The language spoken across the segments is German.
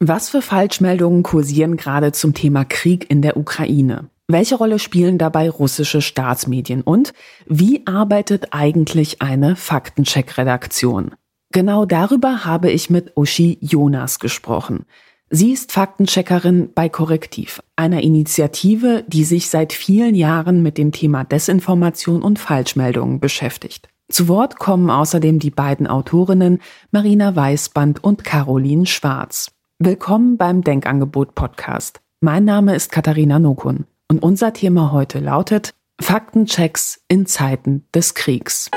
Was für Falschmeldungen kursieren gerade zum Thema Krieg in der Ukraine? Welche Rolle spielen dabei russische Staatsmedien und wie arbeitet eigentlich eine Faktencheck-Redaktion? Genau darüber habe ich mit Uschi Jonas gesprochen. Sie ist Faktencheckerin bei Korrektiv, einer Initiative, die sich seit vielen Jahren mit dem Thema Desinformation und Falschmeldungen beschäftigt. Zu Wort kommen außerdem die beiden Autorinnen Marina Weißband und Caroline Schwarz. Willkommen beim Denkangebot Podcast. Mein Name ist Katharina Nokun und unser Thema heute lautet Faktenchecks in Zeiten des Kriegs.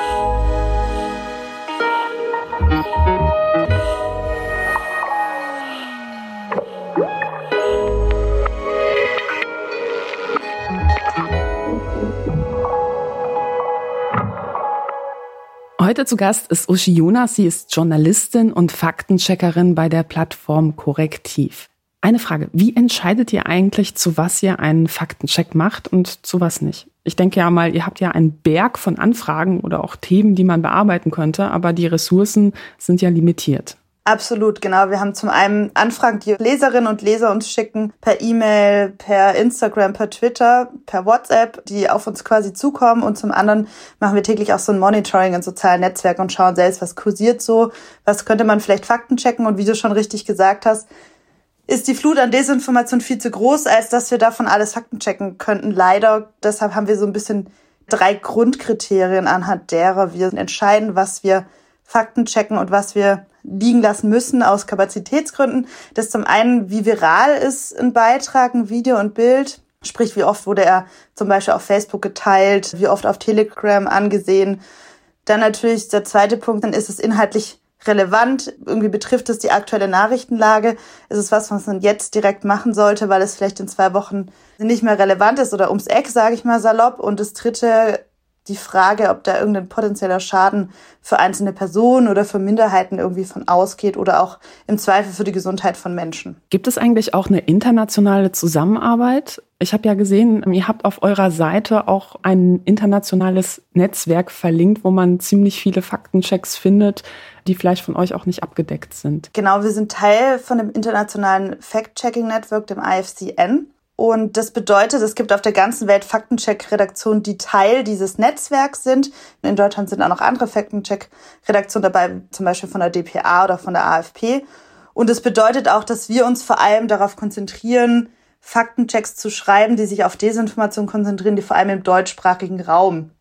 Heute zu Gast ist Uschi Jonas. Sie ist Journalistin und Faktencheckerin bei der Plattform Korrektiv. Eine Frage, wie entscheidet ihr eigentlich, zu was ihr einen Faktencheck macht und zu was nicht? Ich denke ja mal, ihr habt ja einen Berg von Anfragen oder auch Themen, die man bearbeiten könnte, aber die Ressourcen sind ja limitiert. Absolut, genau. Wir haben zum einen Anfragen, die Leserinnen und Leser uns schicken, per E-Mail, per Instagram, per Twitter, per WhatsApp, die auf uns quasi zukommen. Und zum anderen machen wir täglich auch so ein Monitoring in sozialen Netzwerken und schauen selbst, was kursiert so, was könnte man vielleicht Fakten checken. Und wie du schon richtig gesagt hast, ist die Flut an Desinformation viel zu groß, als dass wir davon alles Fakten checken könnten. Leider, deshalb haben wir so ein bisschen drei Grundkriterien, anhand derer wir entscheiden, was wir Fakten checken und was wir liegen lassen müssen aus Kapazitätsgründen. Das zum einen, wie viral ist ein Beitrag, ein Video und Bild. Sprich, wie oft wurde er zum Beispiel auf Facebook geteilt, wie oft auf Telegram angesehen. Dann natürlich der zweite Punkt, dann ist es inhaltlich relevant. Irgendwie betrifft es die aktuelle Nachrichtenlage. Ist es was, was man jetzt direkt machen sollte, weil es vielleicht in zwei Wochen nicht mehr relevant ist oder ums Eck, sage ich mal salopp. Und das dritte die Frage, ob da irgendein potenzieller Schaden für einzelne Personen oder für Minderheiten irgendwie von ausgeht oder auch im Zweifel für die Gesundheit von Menschen. Gibt es eigentlich auch eine internationale Zusammenarbeit? Ich habe ja gesehen, ihr habt auf eurer Seite auch ein internationales Netzwerk verlinkt, wo man ziemlich viele Faktenchecks findet, die vielleicht von euch auch nicht abgedeckt sind. Genau, wir sind Teil von dem internationalen Fact-Checking-Network, dem IFCN. Und das bedeutet, es gibt auf der ganzen Welt Faktencheck-Redaktionen, die Teil dieses Netzwerks sind. In Deutschland sind auch noch andere Faktencheck-Redaktionen dabei, zum Beispiel von der DPA oder von der AFP. Und es bedeutet auch, dass wir uns vor allem darauf konzentrieren, Faktenchecks zu schreiben, die sich auf Desinformation konzentrieren, die vor allem im deutschsprachigen Raum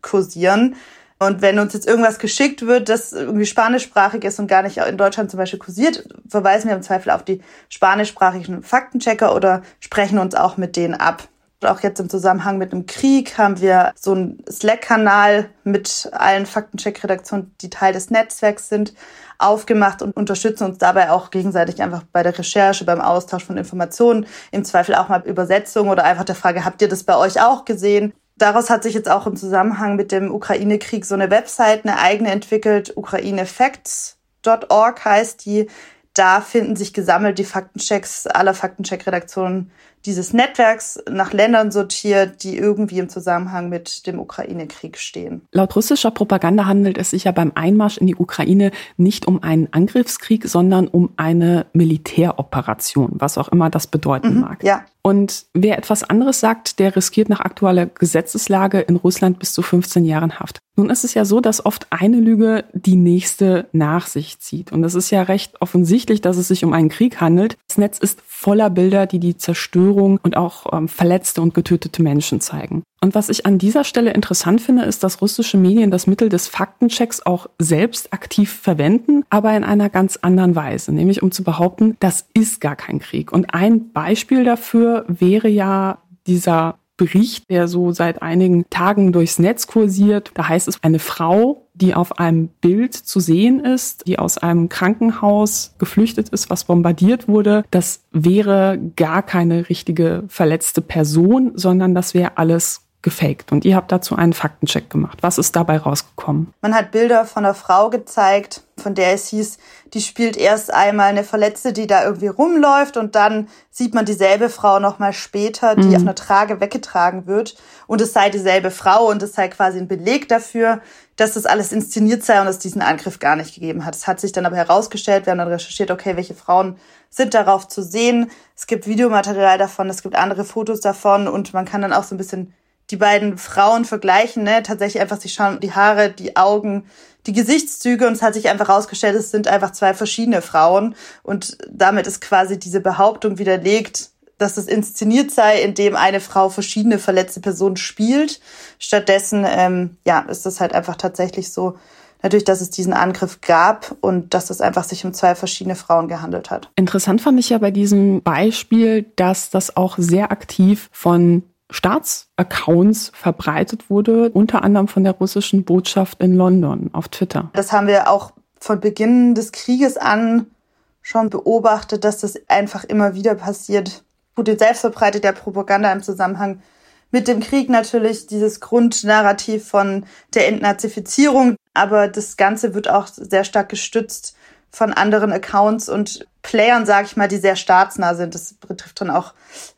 kursieren. Und wenn uns jetzt irgendwas geschickt wird, das irgendwie spanischsprachig ist und gar nicht in Deutschland zum Beispiel kursiert, verweisen wir im Zweifel auf die spanischsprachigen Faktenchecker oder sprechen uns auch mit denen ab. Auch jetzt im Zusammenhang mit einem Krieg haben wir so einen Slack-Kanal mit allen Faktencheck-Redaktionen, die Teil des Netzwerks sind, aufgemacht und unterstützen uns dabei auch gegenseitig einfach bei der Recherche, beim Austausch von Informationen, im Zweifel auch mal Übersetzung oder einfach der Frage, habt ihr das bei euch auch gesehen? Daraus hat sich jetzt auch im Zusammenhang mit dem Ukraine-Krieg so eine Website, eine eigene entwickelt, ukrainefacts.org heißt die. Da finden sich gesammelt die Faktenchecks aller Faktencheck-Redaktionen dieses Netzwerks nach Ländern sortiert, die irgendwie im Zusammenhang mit dem Ukraine-Krieg stehen. Laut russischer Propaganda handelt es sich ja beim Einmarsch in die Ukraine nicht um einen Angriffskrieg, sondern um eine Militäroperation, was auch immer das bedeuten mhm, mag. Ja. Und wer etwas anderes sagt, der riskiert nach aktueller Gesetzeslage in Russland bis zu 15 Jahren Haft. Nun ist es ja so, dass oft eine Lüge die nächste nach sich zieht. Und es ist ja recht offensichtlich, dass es sich um einen Krieg handelt. Das Netz ist voller Bilder, die die Zerstörung und auch ähm, verletzte und getötete Menschen zeigen. Und was ich an dieser Stelle interessant finde, ist, dass russische Medien das Mittel des Faktenchecks auch selbst aktiv verwenden, aber in einer ganz anderen Weise, nämlich um zu behaupten, das ist gar kein Krieg. Und ein Beispiel dafür wäre ja dieser Bericht, der so seit einigen Tagen durchs Netz kursiert. Da heißt es, eine Frau, die auf einem Bild zu sehen ist, die aus einem Krankenhaus geflüchtet ist, was bombardiert wurde, das wäre gar keine richtige verletzte Person, sondern das wäre alles gefaked. Und ihr habt dazu einen Faktencheck gemacht. Was ist dabei rausgekommen? Man hat Bilder von einer Frau gezeigt, von der es hieß, die spielt erst einmal eine Verletzte, die da irgendwie rumläuft und dann sieht man dieselbe Frau nochmal später, die mhm. auf einer Trage weggetragen wird und es sei dieselbe Frau und es sei quasi ein Beleg dafür, dass das alles inszeniert sei und es diesen Angriff gar nicht gegeben hat. Es hat sich dann aber herausgestellt, wir haben dann recherchiert, okay, welche Frauen sind darauf zu sehen. Es gibt Videomaterial davon, es gibt andere Fotos davon und man kann dann auch so ein bisschen die beiden Frauen vergleichen, ne? Tatsächlich einfach, sie schauen die Haare, die Augen, die Gesichtszüge und es hat sich einfach herausgestellt, es sind einfach zwei verschiedene Frauen und damit ist quasi diese Behauptung widerlegt, dass es inszeniert sei, indem eine Frau verschiedene verletzte Personen spielt. Stattdessen, ähm, ja, ist es halt einfach tatsächlich so, natürlich, dass es diesen Angriff gab und dass es einfach sich um zwei verschiedene Frauen gehandelt hat. Interessant fand ich ja bei diesem Beispiel, dass das auch sehr aktiv von Staatsaccounts verbreitet wurde, unter anderem von der russischen Botschaft in London auf Twitter. Das haben wir auch von Beginn des Krieges an schon beobachtet, dass das einfach immer wieder passiert. Putin selbst verbreitet ja Propaganda im Zusammenhang mit dem Krieg natürlich dieses Grundnarrativ von der Entnazifizierung, aber das Ganze wird auch sehr stark gestützt von anderen Accounts und Playern, sag ich mal, die sehr staatsnah sind. Das betrifft dann auch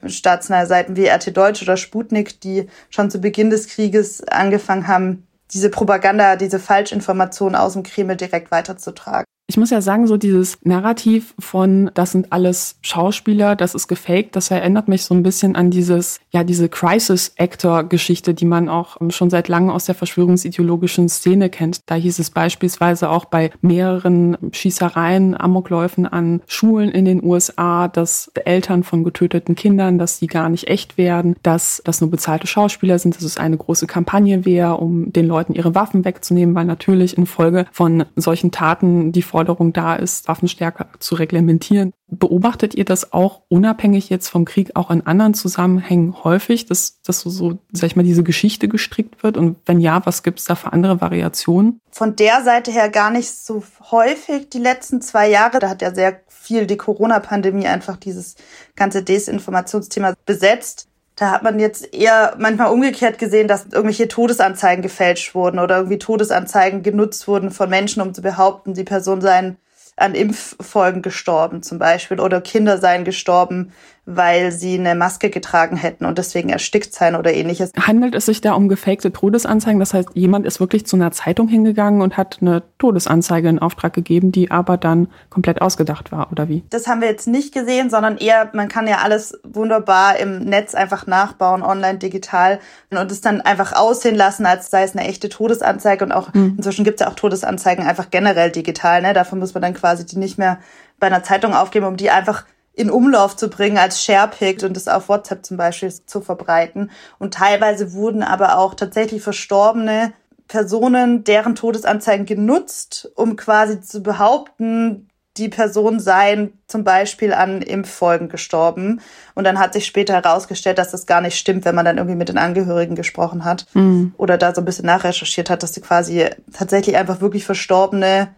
staatsnahe Seiten wie RT Deutsch oder Sputnik, die schon zu Beginn des Krieges angefangen haben, diese Propaganda, diese Falschinformationen aus dem Kreml direkt weiterzutragen. Ich muss ja sagen, so dieses Narrativ von, das sind alles Schauspieler, das ist gefaked, das erinnert mich so ein bisschen an dieses, ja, diese Crisis-Actor-Geschichte, die man auch schon seit langem aus der verschwörungsideologischen Szene kennt. Da hieß es beispielsweise auch bei mehreren Schießereien, Amokläufen an Schulen in den USA, dass Eltern von getöteten Kindern, dass die gar nicht echt werden, dass das nur bezahlte Schauspieler sind, dass es eine große Kampagne wäre, um den Leuten ihre Waffen wegzunehmen, weil natürlich infolge von solchen Taten die Forderung da ist, Waffen stärker zu reglementieren. Beobachtet ihr das auch unabhängig jetzt vom Krieg auch in anderen Zusammenhängen häufig, dass, dass so, so, sag ich mal, diese Geschichte gestrickt wird? Und wenn ja, was gibt es da für andere Variationen? Von der Seite her gar nicht so häufig die letzten zwei Jahre. Da hat ja sehr viel die Corona-Pandemie einfach dieses ganze Desinformationsthema besetzt. Da hat man jetzt eher manchmal umgekehrt gesehen, dass irgendwelche Todesanzeigen gefälscht wurden oder irgendwie Todesanzeigen genutzt wurden von Menschen, um zu behaupten, die Person seien an Impffolgen gestorben zum Beispiel oder Kinder seien gestorben, weil sie eine Maske getragen hätten und deswegen erstickt seien oder ähnliches. Handelt es sich da um gefakte Todesanzeigen? Das heißt, jemand ist wirklich zu einer Zeitung hingegangen und hat eine Todesanzeige in Auftrag gegeben, die aber dann komplett ausgedacht war, oder wie? Das haben wir jetzt nicht gesehen, sondern eher, man kann ja alles wunderbar im Netz einfach nachbauen, online, digital und es dann einfach aussehen lassen, als sei es eine echte Todesanzeige und auch mhm. inzwischen gibt es ja auch Todesanzeigen einfach generell digital. Ne? Davon muss man dann quasi die nicht mehr bei einer Zeitung aufgeben, um die einfach in Umlauf zu bringen als Sharepick und das auf WhatsApp zum Beispiel zu verbreiten. Und teilweise wurden aber auch tatsächlich verstorbene Personen, deren Todesanzeigen genutzt, um quasi zu behaupten, die Person seien zum Beispiel an Impffolgen gestorben. Und dann hat sich später herausgestellt, dass das gar nicht stimmt, wenn man dann irgendwie mit den Angehörigen gesprochen hat mhm. oder da so ein bisschen nachrecherchiert hat, dass sie quasi tatsächlich einfach wirklich Verstorbene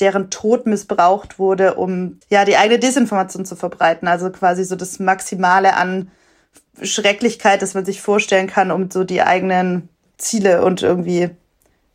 deren Tod missbraucht wurde, um ja die eigene Desinformation zu verbreiten. Also quasi so das Maximale an Schrecklichkeit, das man sich vorstellen kann, um so die eigenen Ziele und irgendwie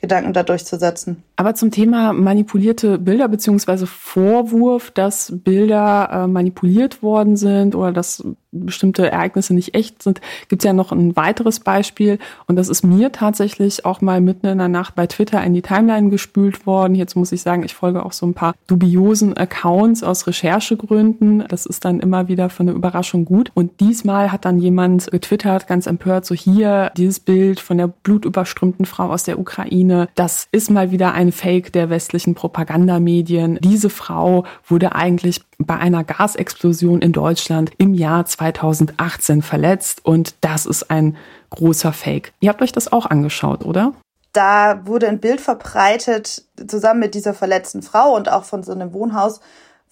Gedanken da durchzusetzen. Aber zum Thema manipulierte Bilder beziehungsweise Vorwurf, dass Bilder äh, manipuliert worden sind oder dass bestimmte Ereignisse nicht echt sind, gibt es ja noch ein weiteres Beispiel. Und das ist mir tatsächlich auch mal mitten in der Nacht bei Twitter in die Timeline gespült worden. Jetzt muss ich sagen, ich folge auch so ein paar dubiosen Accounts aus Recherchegründen. Das ist dann immer wieder für eine Überraschung gut. Und diesmal hat dann jemand getwittert, ganz empört, so hier, dieses Bild von der blutüberströmten Frau aus der Ukraine. Das ist mal wieder ein Fake der westlichen Propagandamedien. Diese Frau wurde eigentlich bei einer Gasexplosion in Deutschland im Jahr 2018 verletzt und das ist ein großer Fake. Ihr habt euch das auch angeschaut, oder? Da wurde ein Bild verbreitet, zusammen mit dieser verletzten Frau und auch von so einem Wohnhaus,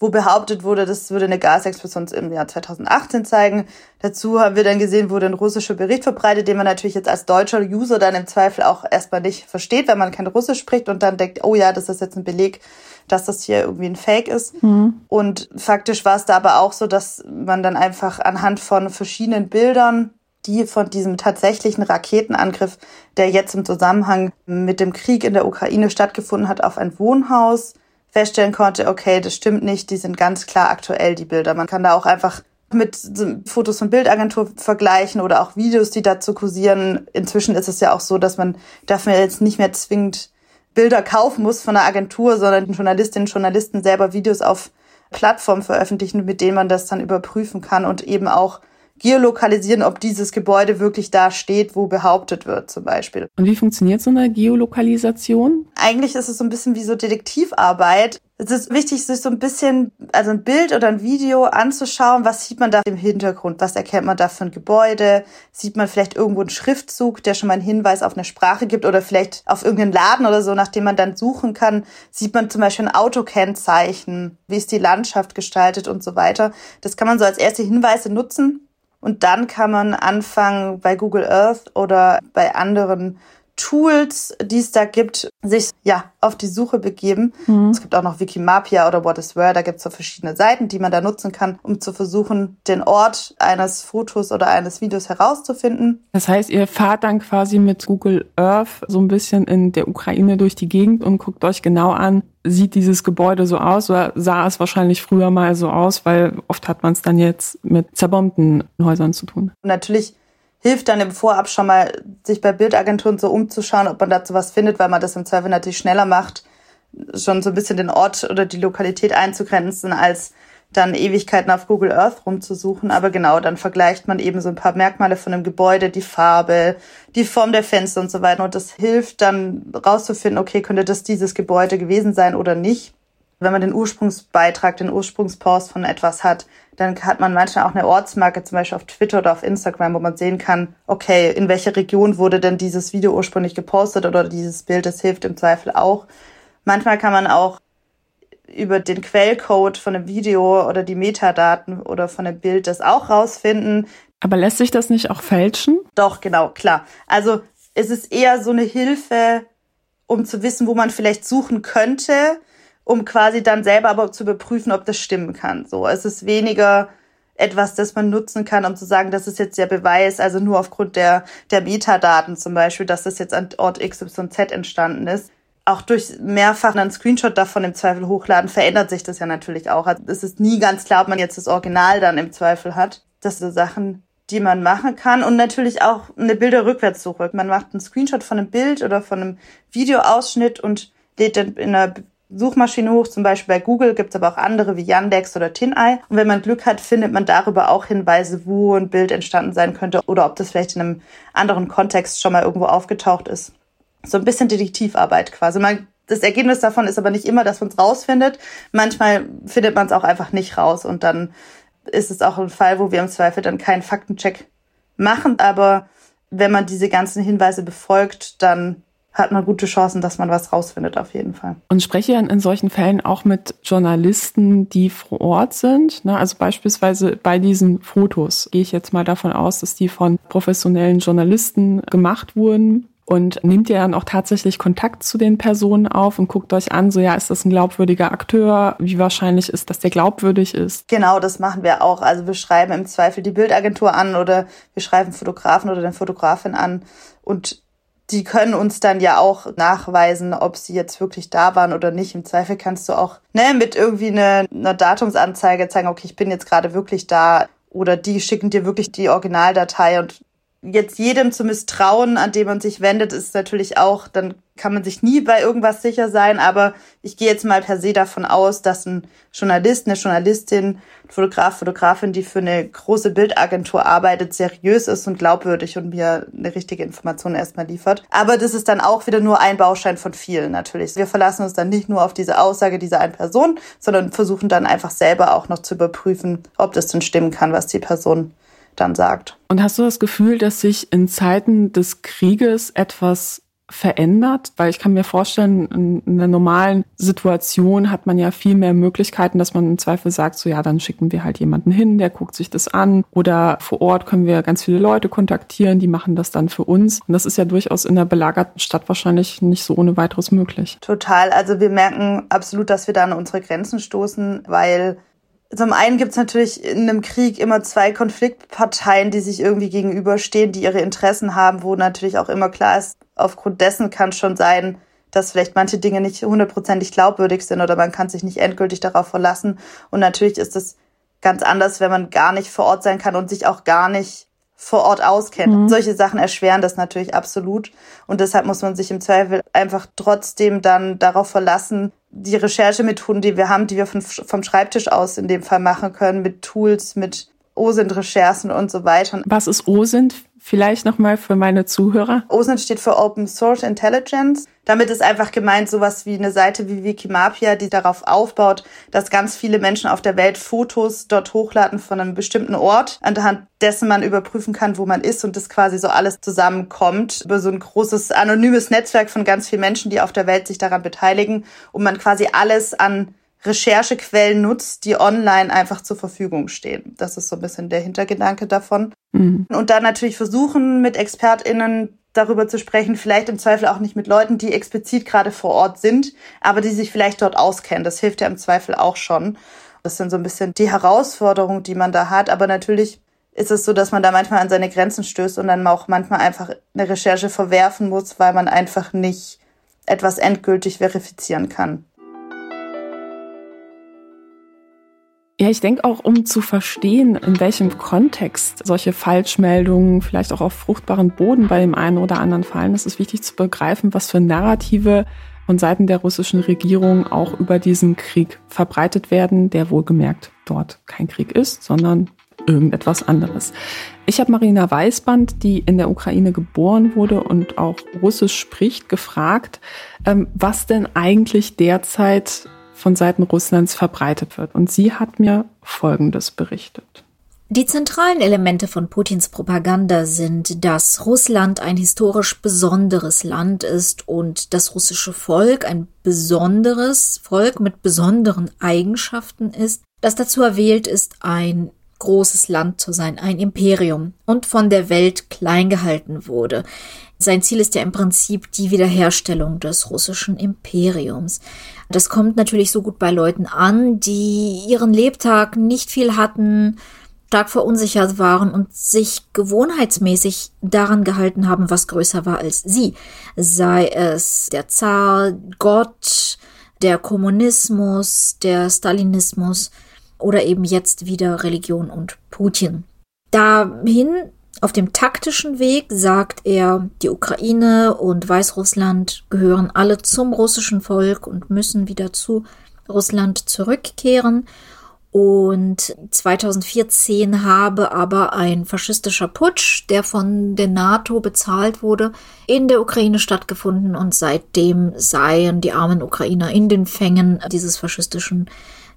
wo behauptet wurde, das würde eine Gasexplosion im Jahr 2018 zeigen. Dazu haben wir dann gesehen, wurde ein russischer Bericht verbreitet, den man natürlich jetzt als deutscher User dann im Zweifel auch erstmal nicht versteht, wenn man kein Russisch spricht und dann denkt, oh ja, das ist jetzt ein Beleg, dass das hier irgendwie ein Fake ist. Mhm. Und faktisch war es da aber auch so, dass man dann einfach anhand von verschiedenen Bildern die von diesem tatsächlichen Raketenangriff, der jetzt im Zusammenhang mit dem Krieg in der Ukraine stattgefunden hat, auf ein Wohnhaus feststellen konnte, okay, das stimmt nicht, die sind ganz klar aktuell, die Bilder. Man kann da auch einfach mit Fotos von Bildagentur vergleichen oder auch Videos, die dazu kursieren. Inzwischen ist es ja auch so, dass man dafür jetzt nicht mehr zwingend Bilder kaufen muss von einer Agentur, sondern Journalistinnen und Journalisten selber Videos auf Plattformen veröffentlichen, mit denen man das dann überprüfen kann und eben auch geolokalisieren, ob dieses Gebäude wirklich da steht, wo behauptet wird, zum Beispiel. Und wie funktioniert so eine Geolokalisation? Eigentlich ist es so ein bisschen wie so Detektivarbeit. Es ist wichtig, sich so ein bisschen, also ein Bild oder ein Video anzuschauen. Was sieht man da im Hintergrund? Was erkennt man da für ein Gebäude? Sieht man vielleicht irgendwo einen Schriftzug, der schon mal einen Hinweis auf eine Sprache gibt oder vielleicht auf irgendeinen Laden oder so, nach dem man dann suchen kann? Sieht man zum Beispiel ein Autokennzeichen? Wie ist die Landschaft gestaltet und so weiter? Das kann man so als erste Hinweise nutzen. Und dann kann man anfangen, bei Google Earth oder bei anderen Tools, die es da gibt, sich ja auf die Suche begeben. Mhm. Es gibt auch noch Wikimapia oder What is Where, da gibt es so verschiedene Seiten, die man da nutzen kann, um zu versuchen, den Ort eines Fotos oder eines Videos herauszufinden. Das heißt, ihr fahrt dann quasi mit Google Earth so ein bisschen in der Ukraine durch die Gegend und guckt euch genau an, sieht dieses Gebäude so aus oder sah es wahrscheinlich früher mal so aus, weil oft hat man es dann jetzt mit zerbombten Häusern zu tun. natürlich hilft dann im Vorab schon mal, sich bei Bildagenturen so umzuschauen, ob man dazu was findet, weil man das im Zweifel natürlich schneller macht, schon so ein bisschen den Ort oder die Lokalität einzugrenzen, als dann Ewigkeiten auf Google Earth rumzusuchen. Aber genau, dann vergleicht man eben so ein paar Merkmale von einem Gebäude, die Farbe, die Form der Fenster und so weiter. Und das hilft dann rauszufinden, okay, könnte das dieses Gebäude gewesen sein oder nicht wenn man den Ursprungsbeitrag, den Ursprungspost von etwas hat, dann hat man manchmal auch eine Ortsmarke, zum Beispiel auf Twitter oder auf Instagram, wo man sehen kann, okay, in welcher Region wurde denn dieses Video ursprünglich gepostet oder dieses Bild, das hilft im Zweifel auch. Manchmal kann man auch über den Quellcode von einem Video oder die Metadaten oder von einem Bild das auch rausfinden. Aber lässt sich das nicht auch fälschen? Doch, genau, klar. Also es ist eher so eine Hilfe, um zu wissen, wo man vielleicht suchen könnte um quasi dann selber aber zu überprüfen, ob das stimmen kann. So, es ist weniger etwas, das man nutzen kann, um zu sagen, das ist jetzt der Beweis, also nur aufgrund der, der Metadaten zum Beispiel, dass das jetzt an Ort XYZ entstanden ist. Auch durch mehrfach einen Screenshot davon im Zweifel hochladen, verändert sich das ja natürlich auch. Also es ist nie ganz klar, ob man jetzt das Original dann im Zweifel hat. Das sind Sachen, die man machen kann und natürlich auch eine Bilderrückwärtssuche. Man macht einen Screenshot von einem Bild oder von einem Videoausschnitt und lädt dann in einer Suchmaschine hoch, zum Beispiel bei Google gibt es aber auch andere wie Yandex oder TinEye. Und wenn man Glück hat, findet man darüber auch Hinweise, wo ein Bild entstanden sein könnte oder ob das vielleicht in einem anderen Kontext schon mal irgendwo aufgetaucht ist. So ein bisschen Detektivarbeit quasi. Man, das Ergebnis davon ist aber nicht immer, dass man es rausfindet. Manchmal findet man es auch einfach nicht raus und dann ist es auch ein Fall, wo wir im Zweifel dann keinen Faktencheck machen. Aber wenn man diese ganzen Hinweise befolgt, dann hat man gute Chancen, dass man was rausfindet, auf jeden Fall. Und spreche in solchen Fällen auch mit Journalisten, die vor Ort sind. Ne? Also beispielsweise bei diesen Fotos gehe ich jetzt mal davon aus, dass die von professionellen Journalisten gemacht wurden. Und nehmt ihr dann auch tatsächlich Kontakt zu den Personen auf und guckt euch an, so ja, ist das ein glaubwürdiger Akteur? Wie wahrscheinlich ist, dass der glaubwürdig ist? Genau, das machen wir auch. Also wir schreiben im Zweifel die Bildagentur an oder wir schreiben Fotografen oder den Fotografin an und die können uns dann ja auch nachweisen, ob sie jetzt wirklich da waren oder nicht. Im Zweifel kannst du auch ne, mit irgendwie einer eine Datumsanzeige zeigen, okay, ich bin jetzt gerade wirklich da. Oder die schicken dir wirklich die Originaldatei und jetzt jedem zu misstrauen, an dem man sich wendet, ist natürlich auch, dann kann man sich nie bei irgendwas sicher sein, aber ich gehe jetzt mal per se davon aus, dass ein Journalist, eine Journalistin, Fotograf, Fotografin, die für eine große Bildagentur arbeitet, seriös ist und glaubwürdig und mir eine richtige Information erstmal liefert. Aber das ist dann auch wieder nur ein Baustein von vielen natürlich. Wir verlassen uns dann nicht nur auf diese Aussage dieser einen Person, sondern versuchen dann einfach selber auch noch zu überprüfen, ob das denn stimmen kann, was die Person dann sagt. Und hast du das Gefühl, dass sich in Zeiten des Krieges etwas verändert? Weil ich kann mir vorstellen, in einer normalen Situation hat man ja viel mehr Möglichkeiten, dass man im Zweifel sagt, so ja, dann schicken wir halt jemanden hin, der guckt sich das an. Oder vor Ort können wir ganz viele Leute kontaktieren, die machen das dann für uns. Und das ist ja durchaus in einer belagerten Stadt wahrscheinlich nicht so ohne weiteres möglich. Total. Also wir merken absolut, dass wir da an unsere Grenzen stoßen, weil zum einen gibt es natürlich in einem Krieg immer zwei Konfliktparteien, die sich irgendwie gegenüberstehen, die ihre Interessen haben, wo natürlich auch immer klar ist, aufgrund dessen kann schon sein, dass vielleicht manche Dinge nicht hundertprozentig glaubwürdig sind oder man kann sich nicht endgültig darauf verlassen. Und natürlich ist es ganz anders, wenn man gar nicht vor Ort sein kann und sich auch gar nicht vor Ort auskennt. Mhm. Solche Sachen erschweren das natürlich absolut. Und deshalb muss man sich im Zweifel einfach trotzdem dann darauf verlassen, die Recherchemethoden, die wir haben, die wir von, vom Schreibtisch aus in dem Fall machen können, mit Tools, mit OSINT-Recherchen und so weiter. Was ist OSINT? Vielleicht nochmal für meine Zuhörer. OSINT steht für Open Source Intelligence. Damit ist einfach gemeint sowas wie eine Seite wie Wikimapia, die darauf aufbaut, dass ganz viele Menschen auf der Welt Fotos dort hochladen von einem bestimmten Ort, anhand dessen man überprüfen kann, wo man ist und das quasi so alles zusammenkommt über so ein großes anonymes Netzwerk von ganz vielen Menschen, die auf der Welt sich daran beteiligen und man quasi alles an Recherchequellen nutzt, die online einfach zur Verfügung stehen. Das ist so ein bisschen der Hintergedanke davon. Mhm. Und dann natürlich versuchen, mit ExpertInnen darüber zu sprechen, vielleicht im Zweifel auch nicht mit Leuten, die explizit gerade vor Ort sind, aber die sich vielleicht dort auskennen. Das hilft ja im Zweifel auch schon. Das sind so ein bisschen die Herausforderungen, die man da hat. Aber natürlich ist es so, dass man da manchmal an seine Grenzen stößt und dann auch manchmal einfach eine Recherche verwerfen muss, weil man einfach nicht etwas endgültig verifizieren kann. Ja, ich denke auch, um zu verstehen, in welchem Kontext solche Falschmeldungen vielleicht auch auf fruchtbaren Boden bei dem einen oder anderen fallen, ist es wichtig zu begreifen, was für Narrative von Seiten der russischen Regierung auch über diesen Krieg verbreitet werden, der wohlgemerkt dort kein Krieg ist, sondern irgendetwas anderes. Ich habe Marina Weißband, die in der Ukraine geboren wurde und auch Russisch spricht, gefragt, ähm, was denn eigentlich derzeit von Seiten Russlands verbreitet wird. Und sie hat mir Folgendes berichtet. Die zentralen Elemente von Putins Propaganda sind, dass Russland ein historisch besonderes Land ist und das russische Volk ein besonderes Volk mit besonderen Eigenschaften ist, das dazu erwählt ist, ein großes Land zu sein, ein Imperium und von der Welt klein gehalten wurde. Sein Ziel ist ja im Prinzip die Wiederherstellung des russischen Imperiums. Das kommt natürlich so gut bei Leuten an, die ihren Lebtag nicht viel hatten, stark verunsichert waren und sich gewohnheitsmäßig daran gehalten haben, was größer war als sie. Sei es der Zar, Gott, der Kommunismus, der Stalinismus oder eben jetzt wieder Religion und Putin. Dahin auf dem taktischen Weg sagt er, die Ukraine und Weißrussland gehören alle zum russischen Volk und müssen wieder zu Russland zurückkehren. Und 2014 habe aber ein faschistischer Putsch, der von der NATO bezahlt wurde, in der Ukraine stattgefunden und seitdem seien die armen Ukrainer in den Fängen dieses faschistischen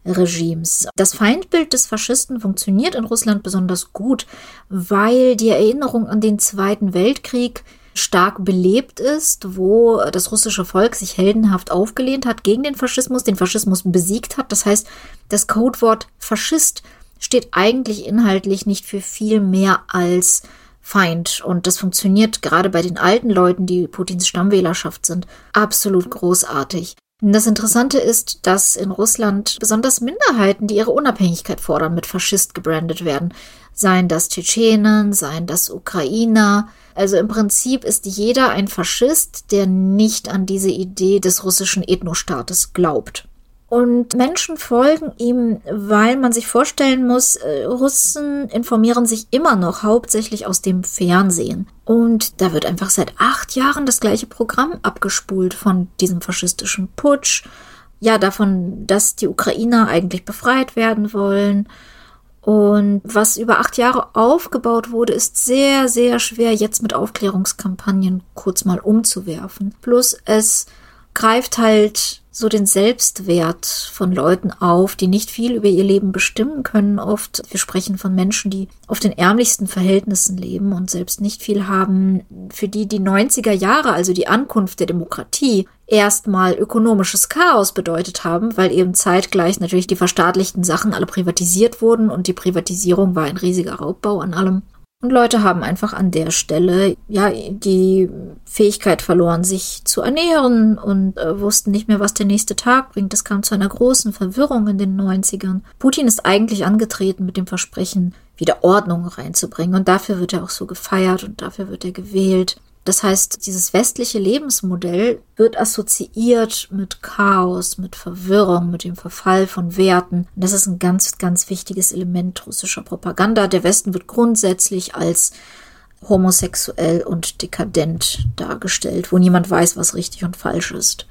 Regimes. Das Feindbild des Faschisten funktioniert in Russland besonders gut, weil die Erinnerung an den Zweiten Weltkrieg stark belebt ist, wo das russische Volk sich heldenhaft aufgelehnt hat gegen den Faschismus, den Faschismus besiegt hat. Das heißt, das Codewort Faschist steht eigentlich inhaltlich nicht für viel mehr als Feind. Und das funktioniert gerade bei den alten Leuten, die Putins Stammwählerschaft sind, absolut großartig. Das Interessante ist, dass in Russland besonders Minderheiten, die ihre Unabhängigkeit fordern, mit Faschist gebrandet werden. Seien das Tschetschenen, seien das Ukrainer. Also im Prinzip ist jeder ein Faschist, der nicht an diese Idee des russischen Ethnostaates glaubt. Und Menschen folgen ihm, weil man sich vorstellen muss, äh, Russen informieren sich immer noch hauptsächlich aus dem Fernsehen. Und da wird einfach seit acht Jahren das gleiche Programm abgespult von diesem faschistischen Putsch. Ja, davon, dass die Ukrainer eigentlich befreit werden wollen. Und was über acht Jahre aufgebaut wurde, ist sehr, sehr schwer jetzt mit Aufklärungskampagnen kurz mal umzuwerfen. Plus es greift halt so den Selbstwert von Leuten auf, die nicht viel über ihr Leben bestimmen können. Oft, wir sprechen von Menschen, die auf den ärmlichsten Verhältnissen leben und selbst nicht viel haben, für die die 90er Jahre, also die Ankunft der Demokratie, erstmal ökonomisches Chaos bedeutet haben, weil eben zeitgleich natürlich die verstaatlichten Sachen alle privatisiert wurden und die Privatisierung war ein riesiger Raubbau an allem. Und Leute haben einfach an der Stelle ja die Fähigkeit verloren, sich zu ernähren und äh, wussten nicht mehr, was der nächste Tag bringt. Das kam zu einer großen Verwirrung in den 90ern. Putin ist eigentlich angetreten mit dem Versprechen, wieder Ordnung reinzubringen. Und dafür wird er auch so gefeiert und dafür wird er gewählt. Das heißt, dieses westliche Lebensmodell wird assoziiert mit Chaos, mit Verwirrung, mit dem Verfall von Werten. Und das ist ein ganz, ganz wichtiges Element russischer Propaganda. Der Westen wird grundsätzlich als homosexuell und dekadent dargestellt, wo niemand weiß, was richtig und falsch ist.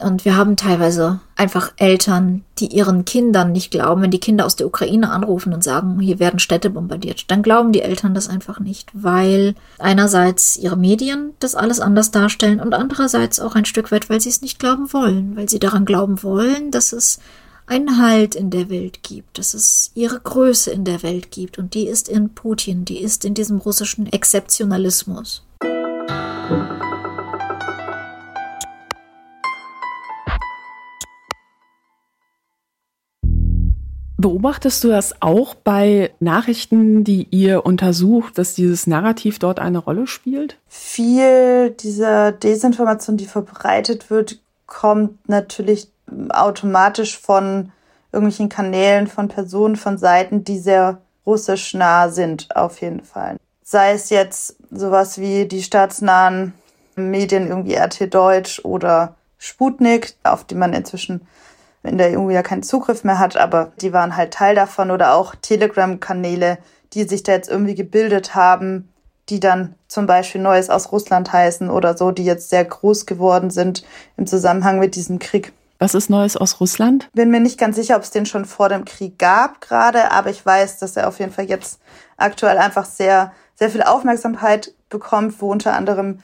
Und wir haben teilweise einfach Eltern, die ihren Kindern nicht glauben, wenn die Kinder aus der Ukraine anrufen und sagen, hier werden Städte bombardiert, dann glauben die Eltern das einfach nicht, weil einerseits ihre Medien das alles anders darstellen und andererseits auch ein Stück weit, weil sie es nicht glauben wollen, weil sie daran glauben wollen, dass es einen Halt in der Welt gibt, dass es ihre Größe in der Welt gibt und die ist in Putin, die ist in diesem russischen Exzeptionalismus. Beobachtest du das auch bei Nachrichten, die ihr untersucht, dass dieses Narrativ dort eine Rolle spielt? Viel dieser Desinformation, die verbreitet wird, kommt natürlich automatisch von irgendwelchen Kanälen, von Personen, von Seiten, die sehr russisch nah sind, auf jeden Fall. Sei es jetzt sowas wie die staatsnahen Medien, irgendwie RT Deutsch oder Sputnik, auf die man inzwischen in der EU ja keinen Zugriff mehr hat, aber die waren halt Teil davon oder auch Telegram-Kanäle, die sich da jetzt irgendwie gebildet haben, die dann zum Beispiel Neues aus Russland heißen oder so, die jetzt sehr groß geworden sind im Zusammenhang mit diesem Krieg. Was ist Neues aus Russland? Bin mir nicht ganz sicher, ob es den schon vor dem Krieg gab gerade, aber ich weiß, dass er auf jeden Fall jetzt aktuell einfach sehr, sehr viel Aufmerksamkeit bekommt, wo unter anderem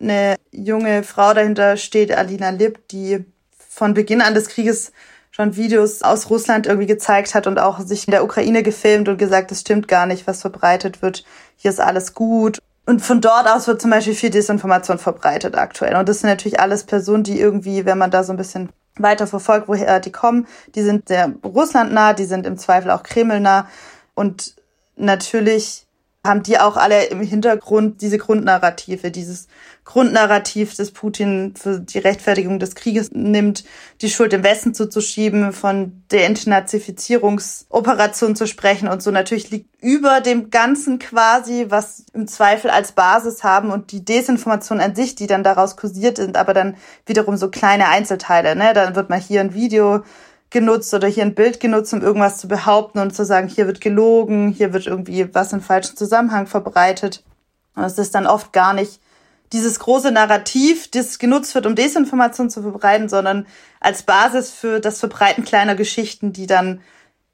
eine junge Frau dahinter steht, Alina Lipp, die von Beginn an des Krieges schon Videos aus Russland irgendwie gezeigt hat und auch sich in der Ukraine gefilmt und gesagt, das stimmt gar nicht, was verbreitet wird. Hier ist alles gut. Und von dort aus wird zum Beispiel viel Desinformation verbreitet aktuell. Und das sind natürlich alles Personen, die irgendwie, wenn man da so ein bisschen weiter verfolgt, woher die kommen, die sind sehr russlandnah, die sind im Zweifel auch Kremlnah. Und natürlich haben die auch alle im Hintergrund diese Grundnarrative, dieses Grundnarrativ, das Putin für die Rechtfertigung des Krieges nimmt, die Schuld im Westen zuzuschieben, von der Entnazifizierungsoperation zu sprechen und so natürlich liegt über dem Ganzen quasi, was im Zweifel als Basis haben und die Desinformation an sich, die dann daraus kursiert sind, aber dann wiederum so kleine Einzelteile, ne? Dann wird mal hier ein Video genutzt oder hier ein Bild genutzt, um irgendwas zu behaupten und zu sagen, hier wird gelogen, hier wird irgendwie was im falschen Zusammenhang verbreitet. Und es ist dann oft gar nicht dieses große Narrativ, das genutzt wird, um Desinformation zu verbreiten, sondern als Basis für das Verbreiten kleiner Geschichten, die dann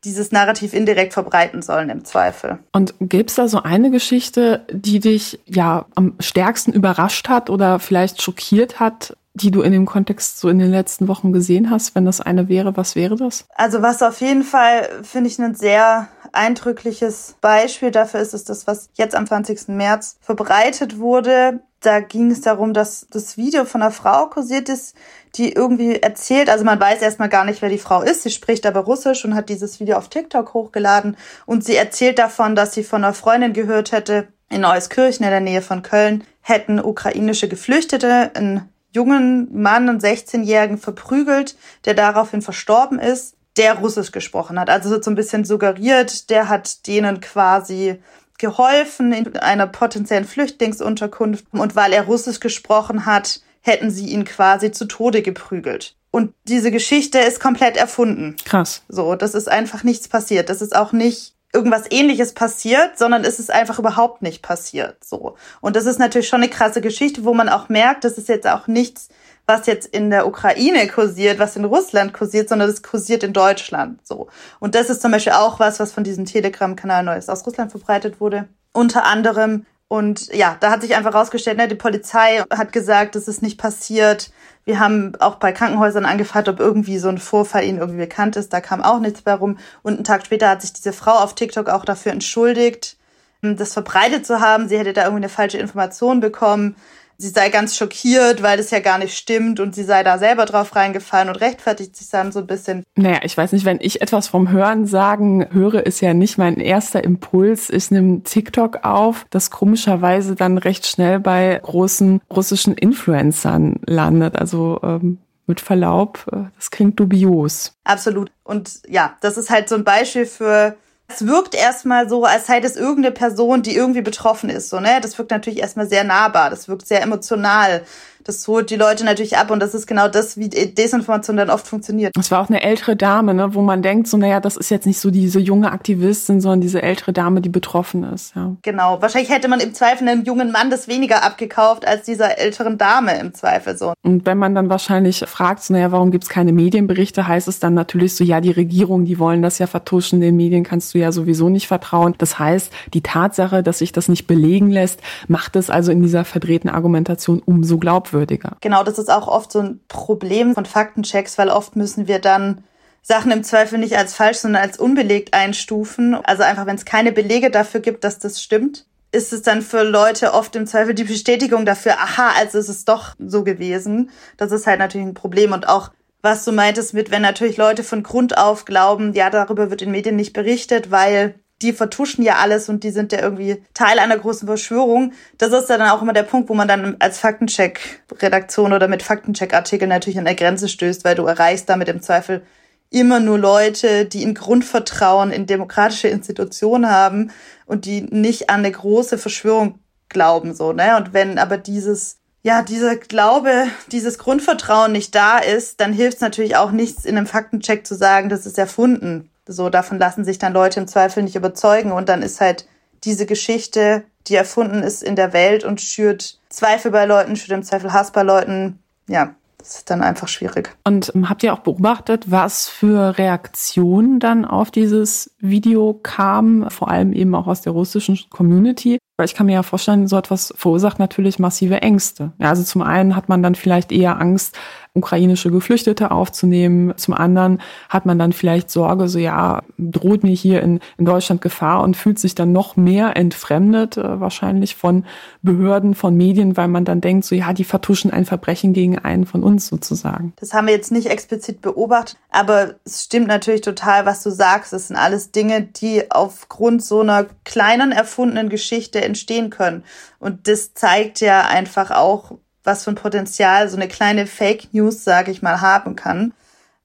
dieses Narrativ indirekt verbreiten sollen im Zweifel. Und gibt's da so eine Geschichte, die dich ja am stärksten überrascht hat oder vielleicht schockiert hat, die du in dem Kontext so in den letzten Wochen gesehen hast? Wenn das eine wäre, was wäre das? Also was auf jeden Fall, finde ich, ein sehr eindrückliches Beispiel dafür ist, ist das, was jetzt am 20. März verbreitet wurde. Da ging es darum, dass das Video von einer Frau kursiert ist, die irgendwie erzählt, also man weiß erstmal gar nicht, wer die Frau ist. Sie spricht aber Russisch und hat dieses Video auf TikTok hochgeladen und sie erzählt davon, dass sie von einer Freundin gehört hätte, in Euskirchen in der Nähe von Köln hätten ukrainische Geflüchtete in jungen Mann, einen 16-Jährigen, verprügelt, der daraufhin verstorben ist, der Russisch gesprochen hat. Also so ein bisschen suggeriert, der hat denen quasi geholfen in einer potenziellen Flüchtlingsunterkunft. Und weil er Russisch gesprochen hat, hätten sie ihn quasi zu Tode geprügelt. Und diese Geschichte ist komplett erfunden. Krass. So, das ist einfach nichts passiert. Das ist auch nicht irgendwas ähnliches passiert, sondern es ist einfach überhaupt nicht passiert, so. Und das ist natürlich schon eine krasse Geschichte, wo man auch merkt, das ist jetzt auch nichts, was jetzt in der Ukraine kursiert, was in Russland kursiert, sondern das kursiert in Deutschland, so. Und das ist zum Beispiel auch was, was von diesem Telegram-Kanal Neues aus Russland verbreitet wurde. Unter anderem und ja, da hat sich einfach rausgestellt, ne, die Polizei hat gesagt, das ist nicht passiert. Wir haben auch bei Krankenhäusern angefragt, ob irgendwie so ein Vorfall ihnen irgendwie bekannt ist. Da kam auch nichts mehr rum. Und einen Tag später hat sich diese Frau auf TikTok auch dafür entschuldigt, das verbreitet zu haben. Sie hätte da irgendwie eine falsche Information bekommen. Sie sei ganz schockiert, weil das ja gar nicht stimmt und sie sei da selber drauf reingefallen und rechtfertigt sich dann so ein bisschen. Naja, ich weiß nicht, wenn ich etwas vom Hören sagen höre, ist ja nicht mein erster Impuls. Ich nehme TikTok auf, das komischerweise dann recht schnell bei großen russischen Influencern landet. Also ähm, mit Verlaub, äh, das klingt dubios. Absolut. Und ja, das ist halt so ein Beispiel für es wirkt erstmal so, als sei das irgendeine Person, die irgendwie betroffen ist, so, ne? Das wirkt natürlich erstmal sehr nahbar, das wirkt sehr emotional das holt die Leute natürlich ab und das ist genau das, wie Desinformation dann oft funktioniert. Es war auch eine ältere Dame, ne, wo man denkt, so, naja, das ist jetzt nicht so diese junge Aktivistin, sondern diese ältere Dame, die betroffen ist. Ja. Genau. Wahrscheinlich hätte man im Zweifel einem jungen Mann das weniger abgekauft als dieser älteren Dame im Zweifel so. Und wenn man dann wahrscheinlich fragt, so, naja, warum gibt es keine Medienberichte, heißt es dann natürlich so, ja, die Regierung, die wollen das ja vertuschen, den Medien kannst du ja sowieso nicht vertrauen. Das heißt, die Tatsache, dass sich das nicht belegen lässt, macht es also in dieser verdrehten Argumentation umso glaubwürdiger glaubwürdiger. Genau, das ist auch oft so ein Problem von Faktenchecks, weil oft müssen wir dann Sachen im Zweifel nicht als falsch, sondern als unbelegt einstufen. Also einfach, wenn es keine Belege dafür gibt, dass das stimmt, ist es dann für Leute oft im Zweifel die Bestätigung dafür, aha, also ist es doch so gewesen. Das ist halt natürlich ein Problem und auch was du meintest mit, wenn natürlich Leute von Grund auf glauben, ja, darüber wird in Medien nicht berichtet, weil die vertuschen ja alles und die sind ja irgendwie Teil einer großen Verschwörung. Das ist dann auch immer der Punkt, wo man dann als Faktencheck-Redaktion oder mit Faktencheck-Artikeln natürlich an der Grenze stößt, weil du erreichst damit im Zweifel immer nur Leute, die ein Grundvertrauen in demokratische Institutionen haben und die nicht an eine große Verschwörung glauben, so, ne? Und wenn aber dieses, ja, dieser Glaube, dieses Grundvertrauen nicht da ist, dann hilft es natürlich auch nichts, in einem Faktencheck zu sagen, das ist erfunden. So, davon lassen sich dann Leute im Zweifel nicht überzeugen und dann ist halt diese Geschichte, die erfunden ist in der Welt und schürt Zweifel bei Leuten, schürt im Zweifel Hass bei Leuten. Ja, das ist dann einfach schwierig. Und habt ihr auch beobachtet, was für Reaktionen dann auf dieses Video kamen, vor allem eben auch aus der russischen Community? Weil ich kann mir ja vorstellen, so etwas verursacht natürlich massive Ängste. Ja, also zum einen hat man dann vielleicht eher Angst, ukrainische Geflüchtete aufzunehmen. Zum anderen hat man dann vielleicht Sorge, so ja, droht mir hier in, in Deutschland Gefahr und fühlt sich dann noch mehr entfremdet, äh, wahrscheinlich von Behörden, von Medien, weil man dann denkt, so ja, die vertuschen ein Verbrechen gegen einen von uns sozusagen. Das haben wir jetzt nicht explizit beobachtet, aber es stimmt natürlich total, was du sagst. Es sind Dinge, die aufgrund so einer kleinen erfundenen Geschichte entstehen können. Und das zeigt ja einfach auch, was für ein Potenzial so eine kleine Fake News, sage ich mal, haben kann,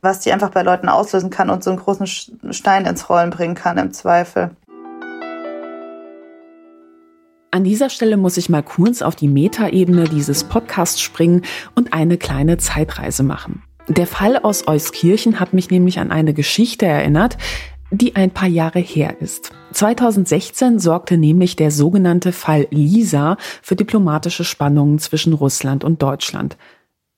was die einfach bei Leuten auslösen kann und so einen großen Stein ins Rollen bringen kann im Zweifel. An dieser Stelle muss ich mal kurz auf die Metaebene dieses Podcasts springen und eine kleine Zeitreise machen. Der Fall aus Euskirchen hat mich nämlich an eine Geschichte erinnert, die ein paar Jahre her ist. 2016 sorgte nämlich der sogenannte Fall Lisa für diplomatische Spannungen zwischen Russland und Deutschland.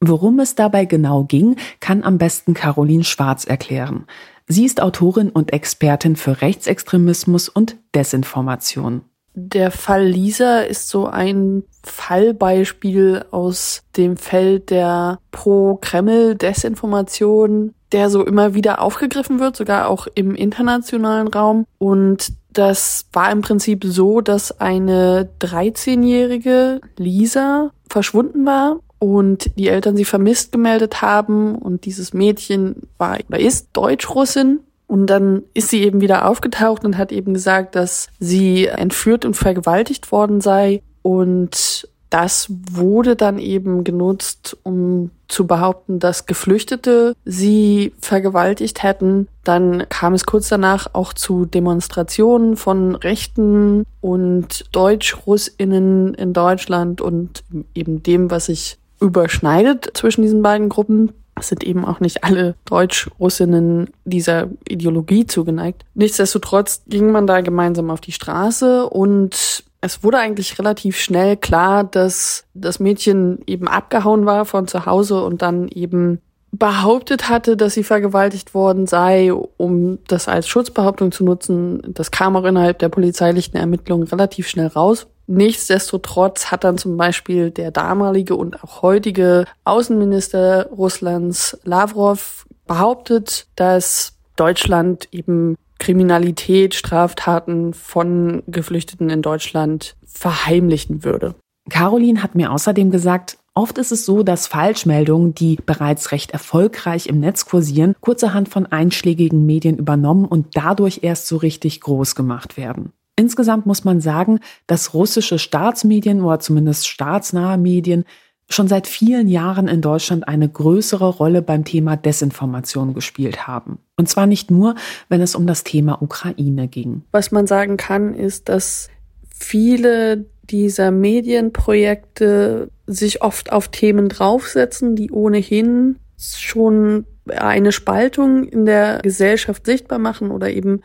Worum es dabei genau ging, kann am besten Caroline Schwarz erklären. Sie ist Autorin und Expertin für Rechtsextremismus und Desinformation. Der Fall Lisa ist so ein Fallbeispiel aus dem Feld der Pro-Kreml-Desinformation, der so immer wieder aufgegriffen wird, sogar auch im internationalen Raum. Und das war im Prinzip so, dass eine 13-jährige Lisa verschwunden war und die Eltern sie vermisst gemeldet haben und dieses Mädchen war oder ist Deutschrussin und dann ist sie eben wieder aufgetaucht und hat eben gesagt, dass sie entführt und vergewaltigt worden sei. Und das wurde dann eben genutzt, um zu behaupten, dass Geflüchtete sie vergewaltigt hätten. Dann kam es kurz danach auch zu Demonstrationen von Rechten und Deutsch-Russinnen in Deutschland und eben dem, was sich überschneidet zwischen diesen beiden Gruppen. Es sind eben auch nicht alle Deutsch-Russinnen dieser Ideologie zugeneigt. Nichtsdestotrotz ging man da gemeinsam auf die Straße und es wurde eigentlich relativ schnell klar, dass das Mädchen eben abgehauen war von zu Hause und dann eben behauptet hatte, dass sie vergewaltigt worden sei, um das als Schutzbehauptung zu nutzen. Das kam auch innerhalb der polizeilichen Ermittlungen relativ schnell raus. Nichtsdestotrotz hat dann zum Beispiel der damalige und auch heutige Außenminister Russlands Lavrov behauptet, dass Deutschland eben Kriminalität, Straftaten von Geflüchteten in Deutschland verheimlichen würde. Caroline hat mir außerdem gesagt, Oft ist es so, dass Falschmeldungen, die bereits recht erfolgreich im Netz kursieren, kurzerhand von einschlägigen Medien übernommen und dadurch erst so richtig groß gemacht werden. Insgesamt muss man sagen, dass russische Staatsmedien oder zumindest staatsnahe Medien schon seit vielen Jahren in Deutschland eine größere Rolle beim Thema Desinformation gespielt haben. Und zwar nicht nur, wenn es um das Thema Ukraine ging. Was man sagen kann, ist, dass viele dieser Medienprojekte sich oft auf Themen draufsetzen, die ohnehin schon eine Spaltung in der Gesellschaft sichtbar machen oder eben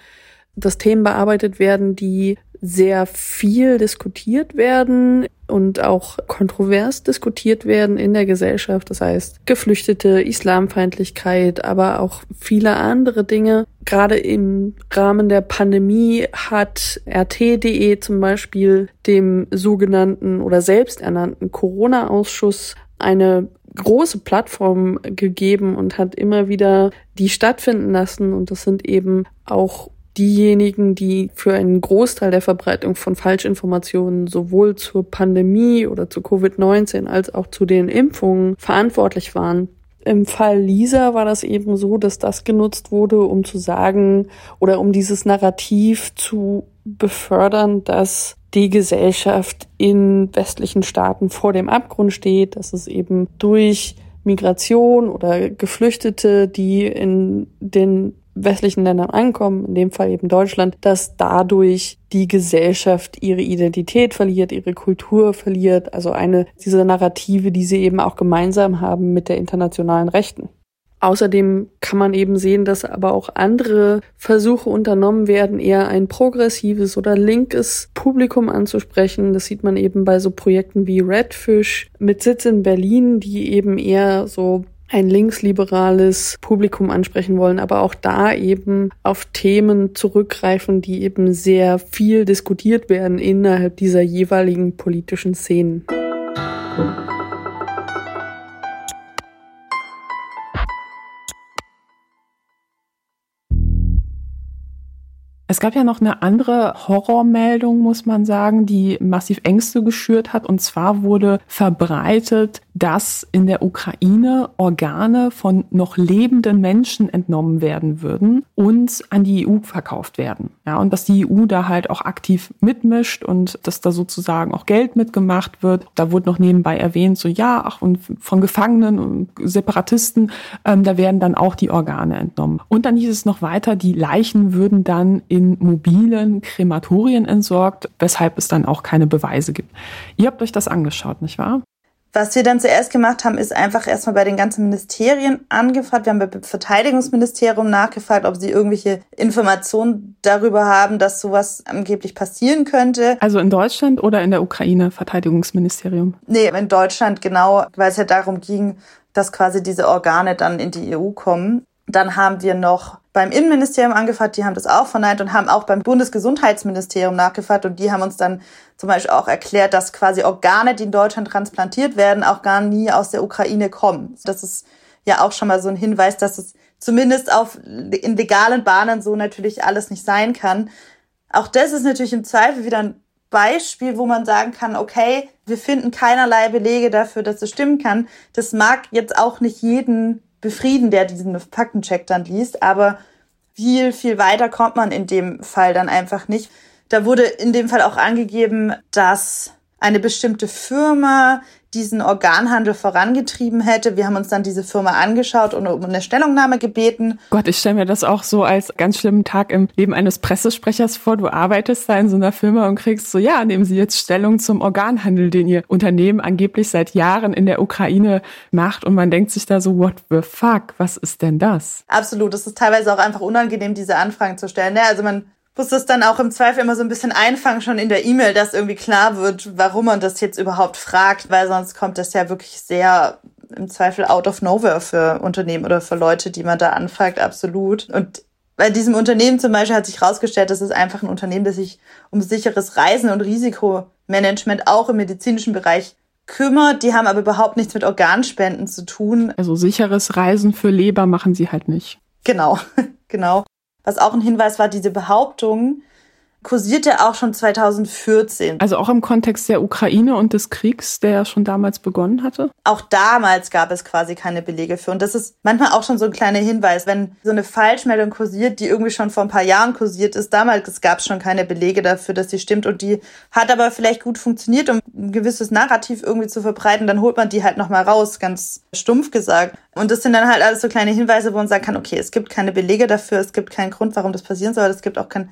dass Themen bearbeitet werden, die sehr viel diskutiert werden und auch kontrovers diskutiert werden in der Gesellschaft. Das heißt, Geflüchtete, Islamfeindlichkeit, aber auch viele andere Dinge. Gerade im Rahmen der Pandemie hat RT.de zum Beispiel dem sogenannten oder selbsternannten Corona-Ausschuss eine große Plattform gegeben und hat immer wieder die stattfinden lassen. Und das sind eben auch diejenigen, die für einen Großteil der Verbreitung von Falschinformationen sowohl zur Pandemie oder zu Covid-19 als auch zu den Impfungen verantwortlich waren. Im Fall Lisa war das eben so, dass das genutzt wurde, um zu sagen oder um dieses Narrativ zu befördern, dass die Gesellschaft in westlichen Staaten vor dem Abgrund steht, dass es eben durch Migration oder Geflüchtete, die in den westlichen Ländern ankommen, in dem Fall eben Deutschland, dass dadurch die Gesellschaft ihre Identität verliert, ihre Kultur verliert, also eine dieser Narrative, die sie eben auch gemeinsam haben mit der internationalen Rechten. Außerdem kann man eben sehen, dass aber auch andere Versuche unternommen werden, eher ein progressives oder linkes Publikum anzusprechen. Das sieht man eben bei so Projekten wie Redfish mit Sitz in Berlin, die eben eher so ein linksliberales Publikum ansprechen wollen, aber auch da eben auf Themen zurückgreifen, die eben sehr viel diskutiert werden innerhalb dieser jeweiligen politischen Szenen. Es gab ja noch eine andere Horrormeldung, muss man sagen, die massiv Ängste geschürt hat. Und zwar wurde verbreitet, dass in der Ukraine Organe von noch lebenden Menschen entnommen werden würden und an die EU verkauft werden. Ja, und dass die EU da halt auch aktiv mitmischt und dass da sozusagen auch Geld mitgemacht wird. Da wurde noch nebenbei erwähnt, so ja, ach, und von Gefangenen und Separatisten, ähm, da werden dann auch die Organe entnommen. Und dann hieß es noch weiter, die Leichen würden dann in in mobilen Krematorien entsorgt, weshalb es dann auch keine Beweise gibt. Ihr habt euch das angeschaut, nicht wahr? Was wir dann zuerst gemacht haben, ist einfach erstmal bei den ganzen Ministerien angefragt. Wir haben beim Verteidigungsministerium nachgefragt, ob sie irgendwelche Informationen darüber haben, dass sowas angeblich passieren könnte. Also in Deutschland oder in der Ukraine Verteidigungsministerium? Nee, in Deutschland genau, weil es ja darum ging, dass quasi diese Organe dann in die EU kommen. Dann haben wir noch beim Innenministerium angefragt, die haben das auch verneint und haben auch beim Bundesgesundheitsministerium nachgefragt und die haben uns dann zum Beispiel auch erklärt, dass quasi Organe, die in Deutschland transplantiert werden, auch gar nie aus der Ukraine kommen. Das ist ja auch schon mal so ein Hinweis, dass es zumindest auf, in legalen Bahnen so natürlich alles nicht sein kann. Auch das ist natürlich im Zweifel wieder ein Beispiel, wo man sagen kann, okay, wir finden keinerlei Belege dafür, dass es stimmen kann. Das mag jetzt auch nicht jeden befrieden, der diesen Faktencheck dann liest. Aber viel, viel weiter kommt man in dem Fall dann einfach nicht. Da wurde in dem Fall auch angegeben, dass eine bestimmte Firma diesen Organhandel vorangetrieben hätte. Wir haben uns dann diese Firma angeschaut und um eine Stellungnahme gebeten. Gott, ich stelle mir das auch so als ganz schlimmen Tag im Leben eines Pressesprechers vor. Du arbeitest da in so einer Firma und kriegst so, ja, nehmen Sie jetzt Stellung zum Organhandel, den Ihr Unternehmen angeblich seit Jahren in der Ukraine macht. Und man denkt sich da so, what the fuck, was ist denn das? Absolut. Es ist teilweise auch einfach unangenehm, diese Anfragen zu stellen. Ja, also man muss das dann auch im Zweifel immer so ein bisschen einfangen, schon in der E-Mail, dass irgendwie klar wird, warum man das jetzt überhaupt fragt, weil sonst kommt das ja wirklich sehr im Zweifel out of nowhere für Unternehmen oder für Leute, die man da anfragt, absolut. Und bei diesem Unternehmen zum Beispiel hat sich herausgestellt, das ist einfach ein Unternehmen, das sich um sicheres Reisen und Risikomanagement auch im medizinischen Bereich kümmert. Die haben aber überhaupt nichts mit Organspenden zu tun. Also sicheres Reisen für Leber machen sie halt nicht. Genau, genau. Was auch ein Hinweis war, diese Behauptung, kursierte auch schon 2014. Also auch im Kontext der Ukraine und des Kriegs, der ja schon damals begonnen hatte? Auch damals gab es quasi keine Belege für. Und das ist manchmal auch schon so ein kleiner Hinweis, wenn so eine Falschmeldung kursiert, die irgendwie schon vor ein paar Jahren kursiert ist. Damals gab es schon keine Belege dafür, dass sie stimmt. Und die hat aber vielleicht gut funktioniert, um ein gewisses Narrativ irgendwie zu verbreiten. Dann holt man die halt nochmal raus, ganz stumpf gesagt. Und das sind dann halt alles so kleine Hinweise, wo man sagen kann, okay, es gibt keine Belege dafür, es gibt keinen Grund, warum das passieren soll. Es gibt auch kein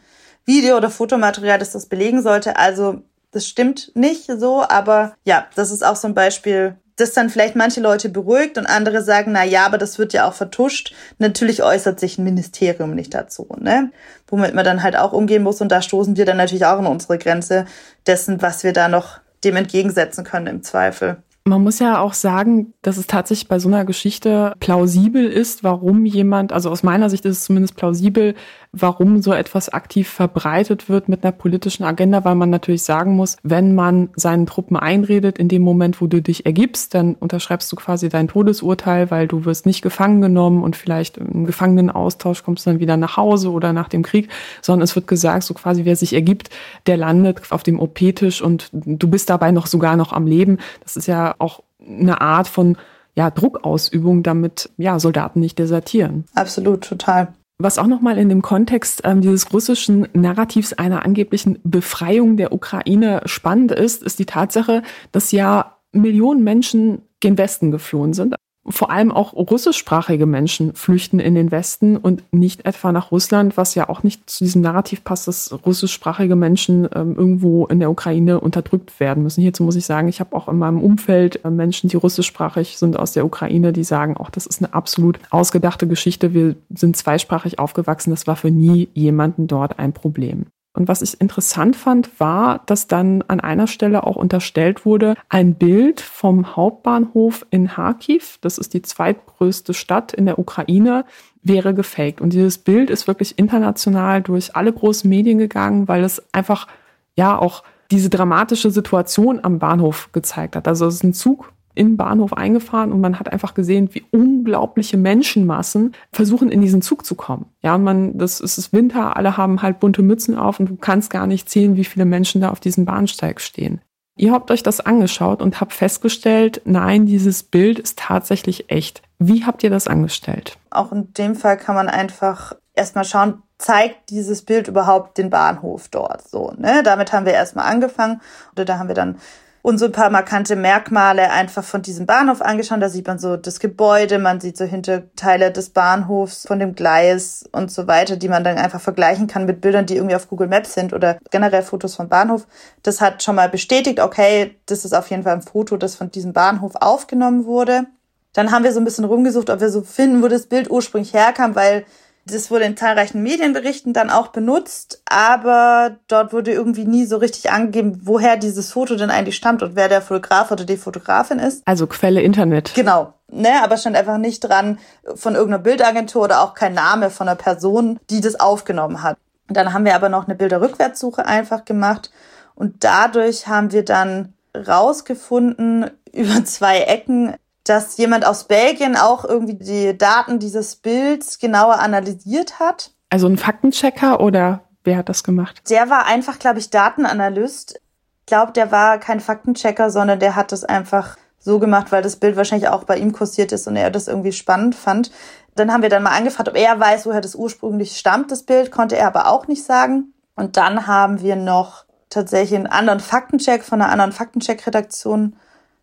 Video- oder Fotomaterial, das das belegen sollte. Also das stimmt nicht so, aber ja, das ist auch so ein Beispiel, das dann vielleicht manche Leute beruhigt und andere sagen, na ja, aber das wird ja auch vertuscht. Natürlich äußert sich ein Ministerium nicht dazu, ne? Womit man dann halt auch umgehen muss und da stoßen wir dann natürlich auch an unsere Grenze dessen, was wir da noch dem entgegensetzen können im Zweifel. Man muss ja auch sagen, dass es tatsächlich bei so einer Geschichte plausibel ist, warum jemand, also aus meiner Sicht ist es zumindest plausibel, warum so etwas aktiv verbreitet wird mit einer politischen Agenda, weil man natürlich sagen muss, wenn man seinen Truppen einredet, in dem Moment, wo du dich ergibst, dann unterschreibst du quasi dein Todesurteil, weil du wirst nicht gefangen genommen und vielleicht im Gefangenenaustausch kommst du dann wieder nach Hause oder nach dem Krieg, sondern es wird gesagt, so quasi wer sich ergibt, der landet auf dem OP-Tisch und du bist dabei noch sogar noch am Leben. Das ist ja auch eine Art von ja, Druckausübung, damit ja, Soldaten nicht desertieren. Absolut, total. Was auch nochmal in dem Kontext ähm, dieses russischen Narrativs einer angeblichen Befreiung der Ukraine spannend ist, ist die Tatsache, dass ja Millionen Menschen gen Westen geflohen sind vor allem auch russischsprachige Menschen flüchten in den Westen und nicht etwa nach Russland, was ja auch nicht zu diesem Narrativ passt, dass russischsprachige Menschen ähm, irgendwo in der Ukraine unterdrückt werden müssen. Hierzu muss ich sagen, ich habe auch in meinem Umfeld äh, Menschen, die russischsprachig sind aus der Ukraine, die sagen, auch das ist eine absolut ausgedachte Geschichte. Wir sind zweisprachig aufgewachsen. Das war für nie jemanden dort ein Problem. Und was ich interessant fand, war, dass dann an einer Stelle auch unterstellt wurde, ein Bild vom Hauptbahnhof in Kharkiv, das ist die zweitgrößte Stadt in der Ukraine, wäre gefaked. Und dieses Bild ist wirklich international durch alle großen Medien gegangen, weil es einfach ja auch diese dramatische Situation am Bahnhof gezeigt hat. Also es ist ein Zug den Bahnhof eingefahren und man hat einfach gesehen, wie unglaubliche Menschenmassen versuchen, in diesen Zug zu kommen. Ja, und man, das ist Winter, alle haben halt bunte Mützen auf und du kannst gar nicht zählen, wie viele Menschen da auf diesem Bahnsteig stehen. Ihr habt euch das angeschaut und habt festgestellt, nein, dieses Bild ist tatsächlich echt. Wie habt ihr das angestellt? Auch in dem Fall kann man einfach erstmal schauen, zeigt dieses Bild überhaupt den Bahnhof dort so, ne? Damit haben wir erstmal angefangen oder da haben wir dann und so ein paar markante Merkmale einfach von diesem Bahnhof angeschaut. Da sieht man so das Gebäude, man sieht so Hinterteile des Bahnhofs, von dem Gleis und so weiter, die man dann einfach vergleichen kann mit Bildern, die irgendwie auf Google Maps sind oder generell Fotos vom Bahnhof. Das hat schon mal bestätigt, okay, das ist auf jeden Fall ein Foto, das von diesem Bahnhof aufgenommen wurde. Dann haben wir so ein bisschen rumgesucht, ob wir so finden, wo das Bild ursprünglich herkam, weil das wurde in zahlreichen Medienberichten dann auch benutzt, aber dort wurde irgendwie nie so richtig angegeben, woher dieses Foto denn eigentlich stammt und wer der Fotograf oder die Fotografin ist. Also Quelle Internet. Genau. Ne, aber stand einfach nicht dran von irgendeiner Bildagentur oder auch kein Name von einer Person, die das aufgenommen hat. Und dann haben wir aber noch eine Bilderrückwärtssuche einfach gemacht und dadurch haben wir dann rausgefunden über zwei Ecken, dass jemand aus Belgien auch irgendwie die Daten dieses Bilds genauer analysiert hat. Also ein Faktenchecker oder wer hat das gemacht? Der war einfach, glaube ich, Datenanalyst. Ich glaube, der war kein Faktenchecker, sondern der hat das einfach so gemacht, weil das Bild wahrscheinlich auch bei ihm kursiert ist und er das irgendwie spannend fand. Dann haben wir dann mal angefragt, ob er weiß, woher das ursprünglich stammt, das Bild, konnte er aber auch nicht sagen. Und dann haben wir noch tatsächlich einen anderen Faktencheck von einer anderen Faktencheck-Redaktion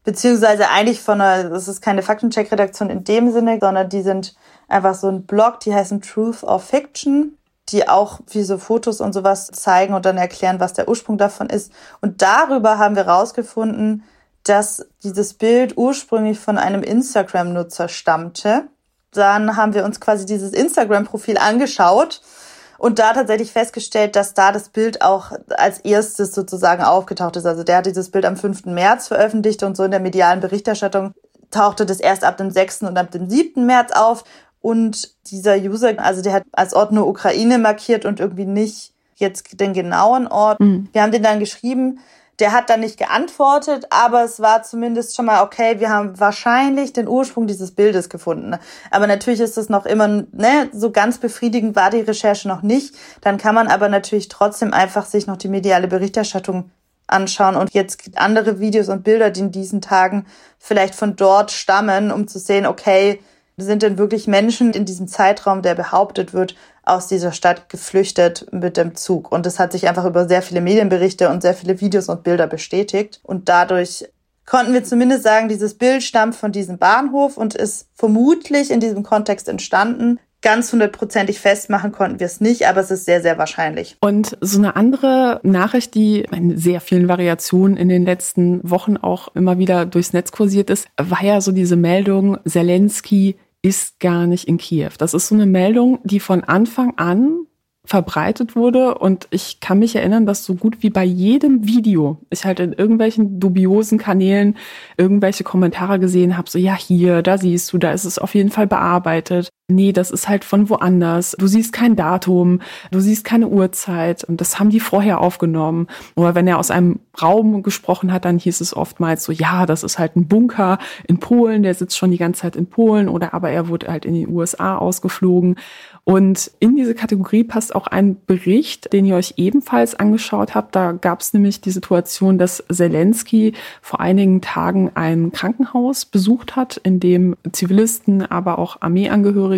beziehungsweise eigentlich von einer, das ist keine Faktencheck-Redaktion in dem Sinne, sondern die sind einfach so ein Blog, die heißen Truth or Fiction, die auch wie so Fotos und sowas zeigen und dann erklären, was der Ursprung davon ist. Und darüber haben wir rausgefunden, dass dieses Bild ursprünglich von einem Instagram-Nutzer stammte. Dann haben wir uns quasi dieses Instagram-Profil angeschaut und da tatsächlich festgestellt, dass da das Bild auch als erstes sozusagen aufgetaucht ist. Also der hat dieses Bild am 5. März veröffentlicht und so in der medialen Berichterstattung tauchte das erst ab dem 6. und ab dem 7. März auf. Und dieser User, also der hat als Ort nur Ukraine markiert und irgendwie nicht jetzt den genauen Ort. Mhm. Wir haben den dann geschrieben, Der hat dann nicht geantwortet, aber es war zumindest schon mal okay, wir haben wahrscheinlich den Ursprung dieses Bildes gefunden. Aber natürlich ist es noch immer, ne, so ganz befriedigend war die Recherche noch nicht. Dann kann man aber natürlich trotzdem einfach sich noch die mediale Berichterstattung anschauen und jetzt andere Videos und Bilder, die in diesen Tagen vielleicht von dort stammen, um zu sehen, okay, sind denn wirklich Menschen in diesem Zeitraum, der behauptet wird, aus dieser Stadt geflüchtet mit dem Zug. Und das hat sich einfach über sehr viele Medienberichte und sehr viele Videos und Bilder bestätigt. Und dadurch konnten wir zumindest sagen, dieses Bild stammt von diesem Bahnhof und ist vermutlich in diesem Kontext entstanden. Ganz hundertprozentig festmachen konnten wir es nicht, aber es ist sehr, sehr wahrscheinlich. Und so eine andere Nachricht, die in sehr vielen Variationen in den letzten Wochen auch immer wieder durchs Netz kursiert ist, war ja so diese Meldung, Zelensky ist gar nicht in Kiew. Das ist so eine Meldung, die von Anfang an verbreitet wurde und ich kann mich erinnern, dass so gut wie bei jedem Video ich halt in irgendwelchen dubiosen Kanälen irgendwelche Kommentare gesehen habe, so ja hier, da siehst du, da ist es auf jeden Fall bearbeitet. Nee, das ist halt von woanders. Du siehst kein Datum, du siehst keine Uhrzeit und das haben die vorher aufgenommen. Oder wenn er aus einem Raum gesprochen hat, dann hieß es oftmals so, ja, das ist halt ein Bunker in Polen, der sitzt schon die ganze Zeit in Polen oder aber er wurde halt in die USA ausgeflogen. Und in diese Kategorie passt auch ein Bericht, den ihr euch ebenfalls angeschaut habt. Da gab es nämlich die Situation, dass Zelensky vor einigen Tagen ein Krankenhaus besucht hat, in dem Zivilisten, aber auch Armeeangehörige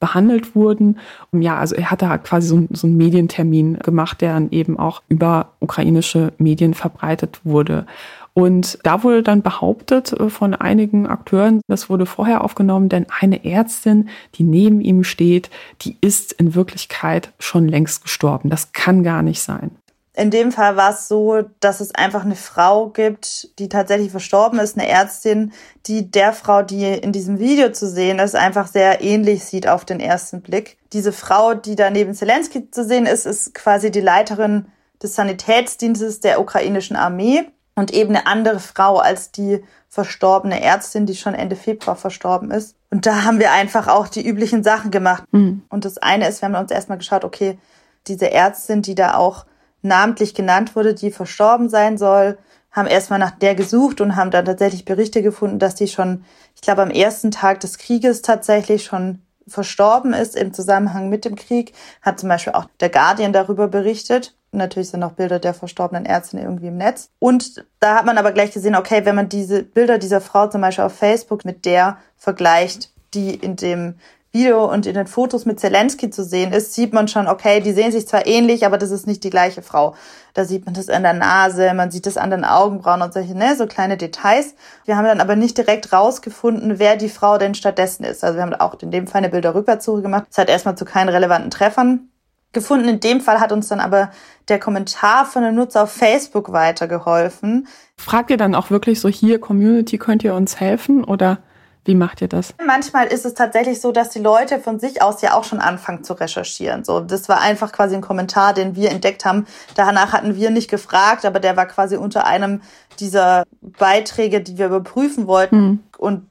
behandelt wurden. Ja, also er hatte halt quasi so, so einen Medientermin gemacht, der dann eben auch über ukrainische Medien verbreitet wurde. Und da wurde dann behauptet äh, von einigen Akteuren, das wurde vorher aufgenommen, denn eine Ärztin, die neben ihm steht, die ist in Wirklichkeit schon längst gestorben. Das kann gar nicht sein. In dem Fall war es so, dass es einfach eine Frau gibt, die tatsächlich verstorben ist, eine Ärztin, die der Frau, die in diesem Video zu sehen ist, einfach sehr ähnlich sieht auf den ersten Blick. Diese Frau, die da neben Zelensky zu sehen ist, ist quasi die Leiterin des Sanitätsdienstes der ukrainischen Armee und eben eine andere Frau als die verstorbene Ärztin, die schon Ende Februar verstorben ist. Und da haben wir einfach auch die üblichen Sachen gemacht. Mhm. Und das eine ist, wir haben uns erstmal geschaut, okay, diese Ärztin, die da auch namentlich genannt wurde, die verstorben sein soll, haben erstmal nach der gesucht und haben dann tatsächlich Berichte gefunden, dass die schon, ich glaube, am ersten Tag des Krieges tatsächlich schon verstorben ist im Zusammenhang mit dem Krieg, hat zum Beispiel auch der Guardian darüber berichtet. Natürlich sind noch Bilder der verstorbenen Ärztin irgendwie im Netz. Und da hat man aber gleich gesehen, okay, wenn man diese Bilder dieser Frau zum Beispiel auf Facebook mit der vergleicht, die in dem Video und in den Fotos mit Zelensky zu sehen ist, sieht man schon, okay, die sehen sich zwar ähnlich, aber das ist nicht die gleiche Frau. Da sieht man das an der Nase, man sieht das an den Augenbrauen und solche, ne, so kleine Details. Wir haben dann aber nicht direkt rausgefunden, wer die Frau denn stattdessen ist. Also wir haben auch in dem Fall eine Bilderrückwärtssuche gemacht. Es hat erstmal zu keinen relevanten Treffern gefunden. In dem Fall hat uns dann aber der Kommentar von einem Nutzer auf Facebook weitergeholfen. Fragt ihr dann auch wirklich so hier, Community, könnt ihr uns helfen oder? Wie macht ihr das? Manchmal ist es tatsächlich so, dass die Leute von sich aus ja auch schon anfangen zu recherchieren. So, das war einfach quasi ein Kommentar, den wir entdeckt haben. Danach hatten wir nicht gefragt, aber der war quasi unter einem dieser Beiträge, die wir überprüfen wollten. Mhm. Und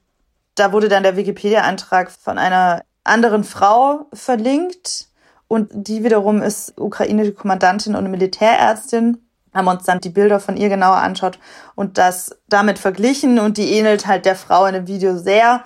da wurde dann der Wikipedia-Eintrag von einer anderen Frau verlinkt. Und die wiederum ist ukrainische Kommandantin und Militärärztin haben uns dann die Bilder von ihr genauer anschaut und das damit verglichen und die ähnelt halt der Frau in dem Video sehr.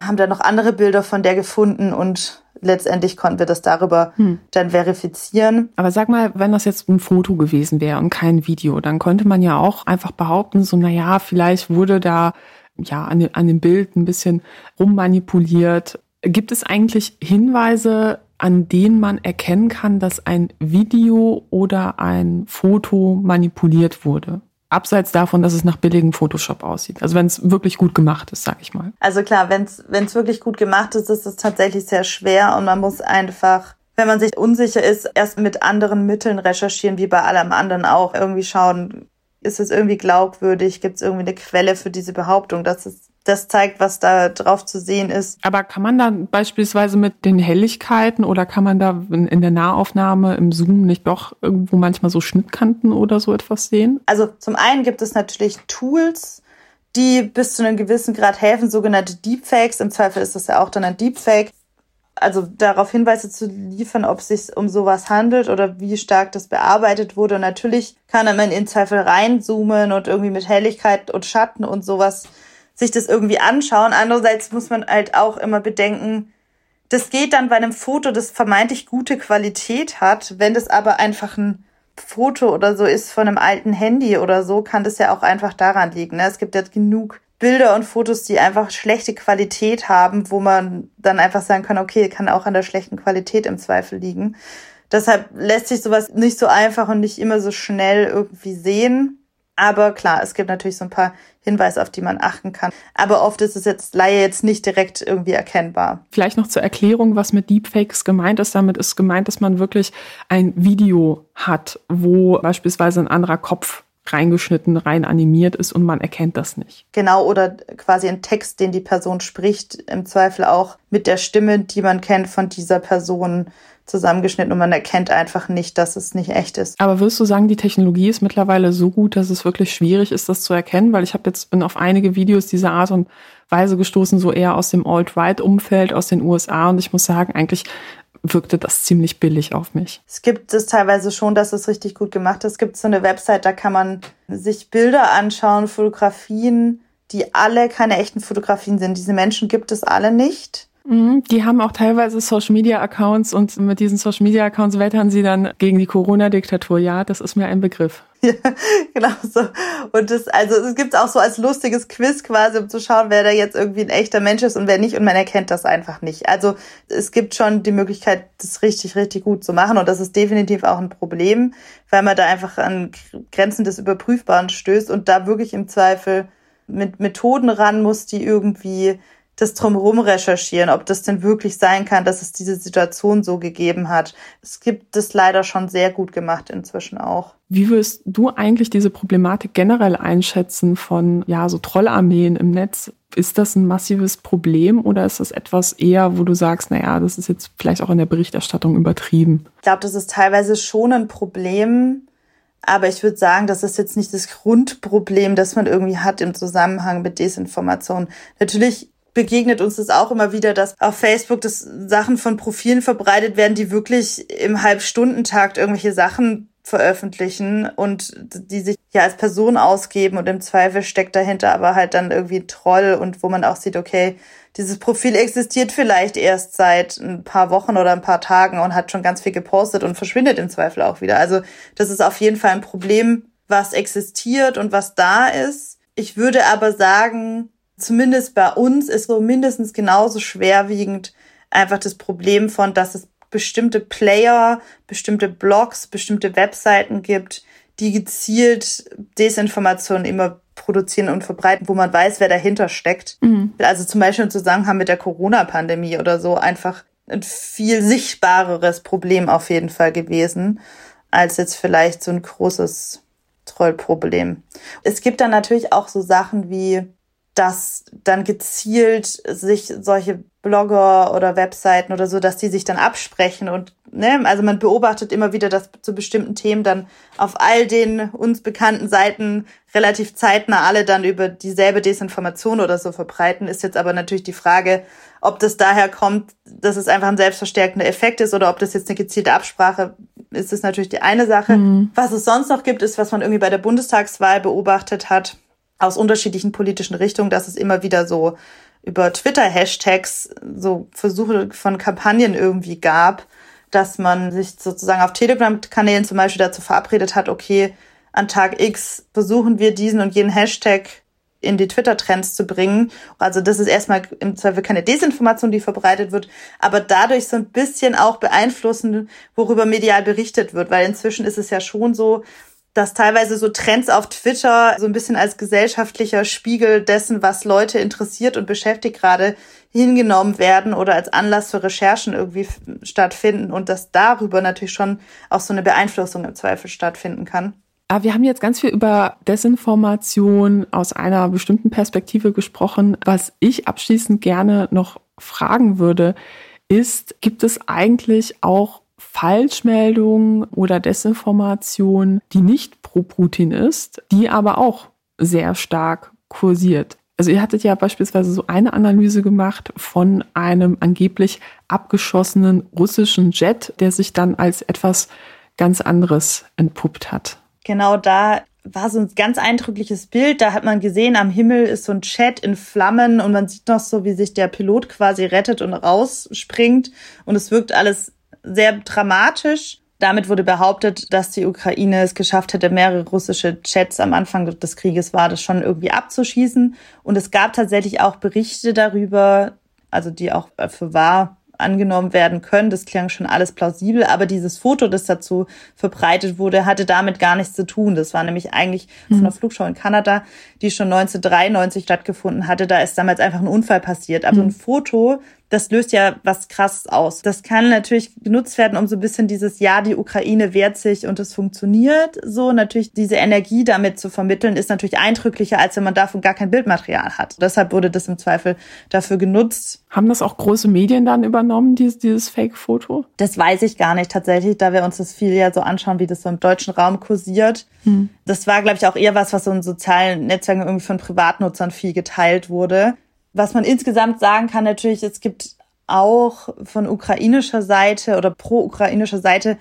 Haben dann noch andere Bilder von der gefunden und letztendlich konnten wir das darüber hm. dann verifizieren. Aber sag mal, wenn das jetzt ein Foto gewesen wäre und kein Video, dann könnte man ja auch einfach behaupten, so, na ja, vielleicht wurde da ja an, an dem Bild ein bisschen rummanipuliert. Gibt es eigentlich Hinweise, an denen man erkennen kann, dass ein Video oder ein Foto manipuliert wurde. Abseits davon, dass es nach billigem Photoshop aussieht. Also wenn es wirklich gut gemacht ist, sag ich mal. Also klar, wenn es wirklich gut gemacht ist, ist es tatsächlich sehr schwer und man muss einfach wenn man sich unsicher ist, erst mit anderen Mitteln recherchieren, wie bei allem anderen auch. Irgendwie schauen, ist es irgendwie glaubwürdig? Gibt es irgendwie eine Quelle für diese Behauptung? dass es das zeigt, was da drauf zu sehen ist. Aber kann man da beispielsweise mit den Helligkeiten oder kann man da in der Nahaufnahme im Zoom nicht doch irgendwo manchmal so Schnittkanten oder so etwas sehen? Also zum einen gibt es natürlich Tools, die bis zu einem gewissen Grad helfen, sogenannte Deepfakes. Im Zweifel ist das ja auch dann ein Deepfake. also darauf Hinweise zu liefern, ob es sich um sowas handelt oder wie stark das bearbeitet wurde. Und natürlich kann man in Zweifel reinzoomen und irgendwie mit Helligkeit und Schatten und sowas sich das irgendwie anschauen. Andererseits muss man halt auch immer bedenken, das geht dann bei einem Foto, das vermeintlich gute Qualität hat. Wenn das aber einfach ein Foto oder so ist von einem alten Handy oder so, kann das ja auch einfach daran liegen. Ne? Es gibt ja genug Bilder und Fotos, die einfach schlechte Qualität haben, wo man dann einfach sagen kann, okay, kann auch an der schlechten Qualität im Zweifel liegen. Deshalb lässt sich sowas nicht so einfach und nicht immer so schnell irgendwie sehen. Aber klar, es gibt natürlich so ein paar Hinweise, auf die man achten kann. Aber oft ist es jetzt Laie jetzt nicht direkt irgendwie erkennbar. Vielleicht noch zur Erklärung, was mit Deepfakes gemeint ist. Damit ist gemeint, dass man wirklich ein Video hat, wo beispielsweise ein anderer Kopf reingeschnitten, rein animiert ist und man erkennt das nicht. Genau, oder quasi ein Text, den die Person spricht, im Zweifel auch mit der Stimme, die man kennt von dieser Person zusammengeschnitten und man erkennt einfach nicht, dass es nicht echt ist. Aber würdest du sagen, die Technologie ist mittlerweile so gut, dass es wirklich schwierig ist, das zu erkennen? Weil ich habe jetzt bin auf einige Videos dieser Art und Weise gestoßen, so eher aus dem Alt-Right-Umfeld aus den USA und ich muss sagen, eigentlich wirkte das ziemlich billig auf mich. Es gibt es teilweise schon, dass es richtig gut gemacht ist. Es gibt so eine Website, da kann man sich Bilder anschauen, Fotografien, die alle keine echten Fotografien sind. Diese Menschen gibt es alle nicht. Mhm, die haben auch teilweise Social Media Accounts und mit diesen Social Media Accounts wettern sie dann gegen die Corona-Diktatur. Ja, das ist mir ein Begriff. Ja, genau so. Und das, also es gibt auch so als lustiges Quiz quasi, um zu schauen, wer da jetzt irgendwie ein echter Mensch ist und wer nicht. Und man erkennt das einfach nicht. Also es gibt schon die Möglichkeit, das richtig, richtig gut zu machen. Und das ist definitiv auch ein Problem, weil man da einfach an Grenzen des Überprüfbaren stößt und da wirklich im Zweifel mit Methoden ran muss, die irgendwie das drumherum recherchieren, ob das denn wirklich sein kann, dass es diese Situation so gegeben hat. Es gibt es leider schon sehr gut gemacht inzwischen auch. Wie würdest du eigentlich diese Problematik generell einschätzen von, ja, so Trollarmeen im Netz? Ist das ein massives Problem oder ist das etwas eher, wo du sagst, naja, das ist jetzt vielleicht auch in der Berichterstattung übertrieben? Ich glaube, das ist teilweise schon ein Problem. Aber ich würde sagen, das ist jetzt nicht das Grundproblem, das man irgendwie hat im Zusammenhang mit Desinformation. Natürlich begegnet uns das auch immer wieder, dass auf Facebook das Sachen von Profilen verbreitet werden, die wirklich im Halbstundentakt irgendwelche Sachen veröffentlichen und die sich ja als Person ausgeben und im Zweifel steckt dahinter aber halt dann irgendwie ein Troll und wo man auch sieht, okay, dieses Profil existiert vielleicht erst seit ein paar Wochen oder ein paar Tagen und hat schon ganz viel gepostet und verschwindet im Zweifel auch wieder. Also das ist auf jeden Fall ein Problem, was existiert und was da ist. Ich würde aber sagen, zumindest bei uns ist so mindestens genauso schwerwiegend einfach das Problem von, dass es bestimmte Player, bestimmte Blogs, bestimmte Webseiten gibt, die gezielt Desinformationen immer produzieren und verbreiten, wo man weiß, wer dahinter steckt. Mhm. Also zum Beispiel im Zusammenhang mit der Corona-Pandemie oder so einfach ein viel sichtbareres Problem auf jeden Fall gewesen, als jetzt vielleicht so ein großes Trollproblem. Es gibt dann natürlich auch so Sachen wie dass dann gezielt sich solche Blogger oder Webseiten oder so, dass die sich dann absprechen und ne, also man beobachtet immer wieder, dass zu bestimmten Themen dann auf all den uns bekannten Seiten relativ zeitnah alle dann über dieselbe Desinformation oder so verbreiten, ist jetzt aber natürlich die Frage, ob das daher kommt, dass es einfach ein selbstverstärkender Effekt ist oder ob das jetzt eine gezielte Absprache ist, ist natürlich die eine Sache. Mhm. Was es sonst noch gibt, ist, was man irgendwie bei der Bundestagswahl beobachtet hat, aus unterschiedlichen politischen Richtungen, dass es immer wieder so über Twitter-Hashtags so Versuche von Kampagnen irgendwie gab, dass man sich sozusagen auf Telegram-Kanälen zum Beispiel dazu verabredet hat, okay, an Tag X versuchen wir diesen und jenen Hashtag in die Twitter-Trends zu bringen. Also das ist erstmal im Zweifel keine Desinformation, die verbreitet wird, aber dadurch so ein bisschen auch beeinflussen, worüber medial berichtet wird, weil inzwischen ist es ja schon so, dass teilweise so Trends auf Twitter so ein bisschen als gesellschaftlicher Spiegel dessen, was Leute interessiert und beschäftigt gerade hingenommen werden oder als Anlass für Recherchen irgendwie stattfinden und dass darüber natürlich schon auch so eine Beeinflussung im Zweifel stattfinden kann. Aber wir haben jetzt ganz viel über Desinformation aus einer bestimmten Perspektive gesprochen. Was ich abschließend gerne noch fragen würde, ist, gibt es eigentlich auch Falschmeldung oder Desinformation, die nicht pro Putin ist, die aber auch sehr stark kursiert. Also ihr hattet ja beispielsweise so eine Analyse gemacht von einem angeblich abgeschossenen russischen Jet, der sich dann als etwas ganz anderes entpuppt hat. Genau da war so ein ganz eindrückliches Bild. Da hat man gesehen, am Himmel ist so ein Chat in Flammen und man sieht noch so, wie sich der Pilot quasi rettet und rausspringt. Und es wirkt alles sehr dramatisch. Damit wurde behauptet, dass die Ukraine es geschafft hätte, mehrere russische Jets am Anfang des Krieges war, das schon irgendwie abzuschießen. Und es gab tatsächlich auch Berichte darüber, also die auch für wahr angenommen werden können. Das klang schon alles plausibel, aber dieses Foto, das dazu verbreitet wurde, hatte damit gar nichts zu tun. Das war nämlich eigentlich mhm. von einer Flugshow in Kanada, die schon 1993 stattgefunden hatte. Da ist damals einfach ein Unfall passiert. Aber mhm. ein Foto, das löst ja was krasses aus. Das kann natürlich genutzt werden, um so ein bisschen dieses Ja, die Ukraine wehrt sich und es funktioniert. So natürlich diese Energie damit zu vermitteln, ist natürlich eindrücklicher, als wenn man davon gar kein Bildmaterial hat. Deshalb wurde das im Zweifel dafür genutzt. Haben das auch große Medien dann übernommen, dieses, dieses Fake-Foto? Das weiß ich gar nicht tatsächlich, da wir uns das viel ja so anschauen, wie das so im deutschen Raum kursiert. Hm. Das war, glaube ich, auch eher was, was so in sozialen Netzwerken irgendwie von Privatnutzern viel geteilt wurde. Was man insgesamt sagen kann, natürlich, es gibt auch von ukrainischer Seite oder pro-ukrainischer Seite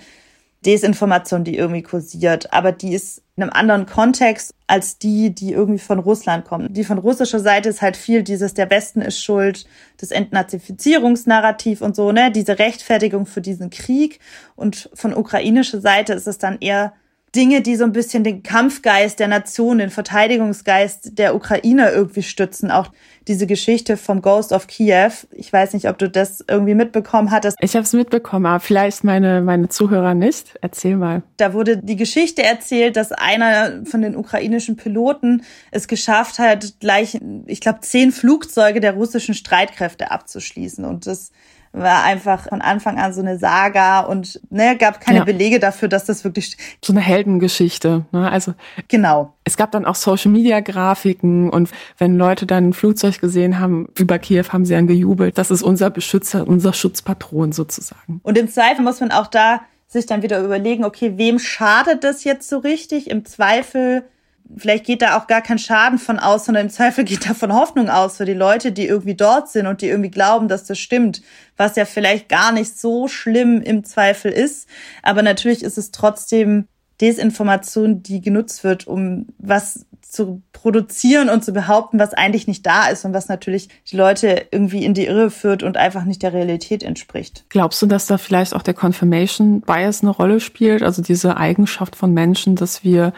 Desinformation, die irgendwie kursiert, aber die ist in einem anderen Kontext als die, die irgendwie von Russland kommen. Die von russischer Seite ist halt viel dieses, der Westen ist schuld, das Entnazifizierungsnarrativ und so, ne, diese Rechtfertigung für diesen Krieg. Und von ukrainischer Seite ist es dann eher Dinge, die so ein bisschen den Kampfgeist der Nation, den Verteidigungsgeist der Ukraine irgendwie stützen. Auch diese Geschichte vom Ghost of Kiew. Ich weiß nicht, ob du das irgendwie mitbekommen hattest. Ich habe es mitbekommen, aber vielleicht meine, meine Zuhörer nicht. Erzähl mal. Da wurde die Geschichte erzählt, dass einer von den ukrainischen Piloten es geschafft hat, gleich, ich glaube, zehn Flugzeuge der russischen Streitkräfte abzuschließen. Und das war einfach von Anfang an so eine Saga und ne, gab keine ja. Belege dafür, dass das wirklich so eine Heldengeschichte. Ne? Also genau. Es gab dann auch Social Media Grafiken und wenn Leute dann ein Flugzeug gesehen haben über Kiew, haben sie dann gejubelt. Das ist unser Beschützer, unser Schutzpatron sozusagen. Und im Zweifel muss man auch da sich dann wieder überlegen, okay, wem schadet das jetzt so richtig? Im Zweifel vielleicht geht da auch gar kein Schaden von aus, sondern im Zweifel geht da von Hoffnung aus für die Leute, die irgendwie dort sind und die irgendwie glauben, dass das stimmt, was ja vielleicht gar nicht so schlimm im Zweifel ist. Aber natürlich ist es trotzdem Desinformation, die genutzt wird, um was zu produzieren und zu behaupten, was eigentlich nicht da ist und was natürlich die Leute irgendwie in die Irre führt und einfach nicht der Realität entspricht. Glaubst du, dass da vielleicht auch der Confirmation Bias eine Rolle spielt? Also diese Eigenschaft von Menschen, dass wir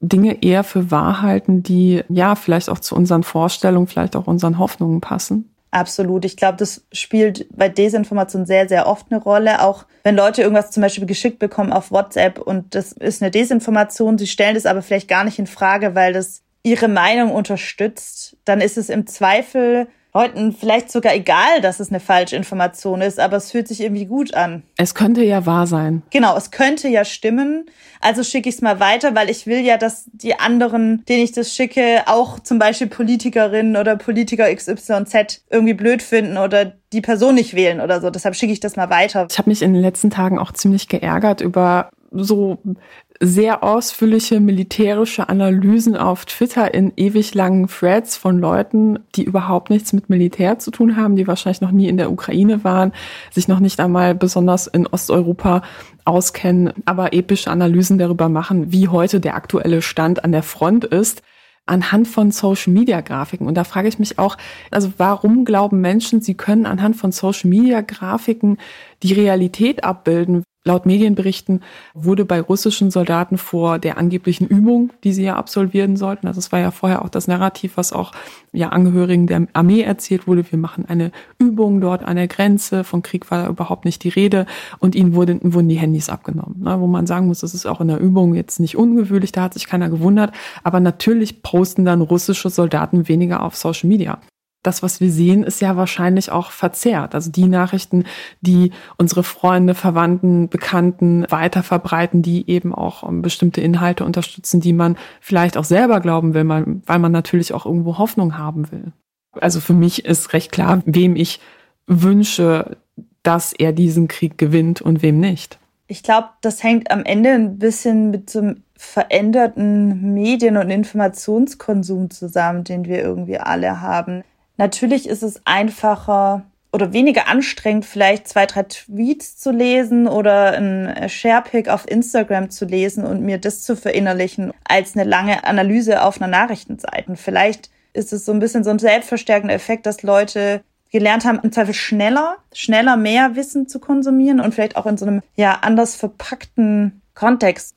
Dinge eher für wahr halten, die ja vielleicht auch zu unseren Vorstellungen, vielleicht auch unseren Hoffnungen passen? Absolut. Ich glaube, das spielt bei Desinformation sehr, sehr oft eine Rolle. Auch wenn Leute irgendwas zum Beispiel geschickt bekommen auf WhatsApp und das ist eine Desinformation, sie stellen das aber vielleicht gar nicht in Frage, weil das ihre Meinung unterstützt, dann ist es im Zweifel Leuten vielleicht sogar egal, dass es eine Falschinformation ist, aber es fühlt sich irgendwie gut an. Es könnte ja wahr sein. Genau, es könnte ja stimmen. Also schicke ich es mal weiter, weil ich will ja, dass die anderen, denen ich das schicke, auch zum Beispiel Politikerinnen oder Politiker XYZ irgendwie blöd finden oder die Person nicht wählen oder so. Deshalb schicke ich das mal weiter. Ich habe mich in den letzten Tagen auch ziemlich geärgert über so sehr ausführliche militärische Analysen auf Twitter in ewig langen Threads von Leuten, die überhaupt nichts mit Militär zu tun haben, die wahrscheinlich noch nie in der Ukraine waren, sich noch nicht einmal besonders in Osteuropa auskennen, aber epische Analysen darüber machen, wie heute der aktuelle Stand an der Front ist anhand von Social Media Grafiken. Und da frage ich mich auch, also warum glauben Menschen, sie können anhand von Social Media Grafiken die Realität abbilden? Laut Medienberichten wurde bei russischen Soldaten vor der angeblichen Übung, die sie ja absolvieren sollten, also es war ja vorher auch das Narrativ, was auch ja Angehörigen der Armee erzählt wurde, wir machen eine Übung dort an der Grenze, von Krieg war überhaupt nicht die Rede und ihnen wurden, wurden die Handys abgenommen. Ne, wo man sagen muss, das ist auch in der Übung jetzt nicht ungewöhnlich, da hat sich keiner gewundert, aber natürlich posten dann russische Soldaten weniger auf Social Media das, was wir sehen, ist ja wahrscheinlich auch verzerrt. Also die Nachrichten, die unsere Freunde, Verwandten, Bekannten weiter verbreiten, die eben auch ähm, bestimmte Inhalte unterstützen, die man vielleicht auch selber glauben will, weil man natürlich auch irgendwo Hoffnung haben will. Also für mich ist recht klar, wem ich wünsche, dass er diesen Krieg gewinnt und wem nicht. Ich glaube, das hängt am Ende ein bisschen mit so einem veränderten Medien- und Informationskonsum zusammen, den wir irgendwie alle haben. Natürlich ist es einfacher oder weniger anstrengend, vielleicht zwei, drei Tweets zu lesen oder ein Sharepick auf Instagram zu lesen und mir das zu verinnerlichen, als eine lange Analyse auf einer Nachrichtenseite. Vielleicht ist es so ein bisschen so ein selbstverstärkender Effekt, dass Leute gelernt haben, im Zweifel schneller, schneller mehr Wissen zu konsumieren und vielleicht auch in so einem ja anders verpackten Kontext.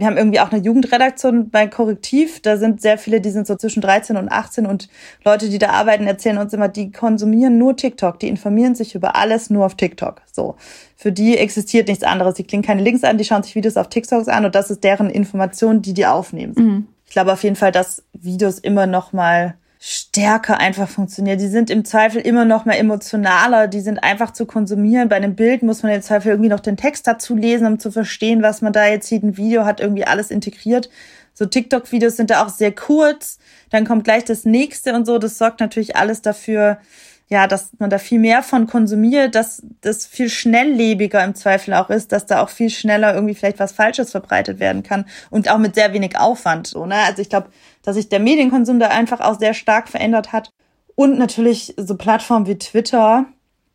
Wir haben irgendwie auch eine Jugendredaktion bei Korrektiv. Da sind sehr viele, die sind so zwischen 13 und 18 und Leute, die da arbeiten, erzählen uns immer, die konsumieren nur TikTok. Die informieren sich über alles nur auf TikTok. So. Für die existiert nichts anderes. Die klingen keine Links an, die schauen sich Videos auf TikToks an und das ist deren Information, die die aufnehmen. Mhm. Ich glaube auf jeden Fall, dass Videos immer noch mal stärker einfach funktionieren. Die sind im Zweifel immer noch mal emotionaler, die sind einfach zu konsumieren. Bei einem Bild muss man im Zweifel irgendwie noch den Text dazu lesen, um zu verstehen, was man da jetzt sieht. Ein Video hat irgendwie alles integriert. So TikTok-Videos sind da auch sehr kurz, dann kommt gleich das nächste und so. Das sorgt natürlich alles dafür, ja, dass man da viel mehr von konsumiert, dass das viel schnelllebiger im Zweifel auch ist, dass da auch viel schneller irgendwie vielleicht was Falsches verbreitet werden kann und auch mit sehr wenig Aufwand. So, ne? Also ich glaube, dass sich der Medienkonsum da einfach auch sehr stark verändert hat und natürlich so Plattformen wie Twitter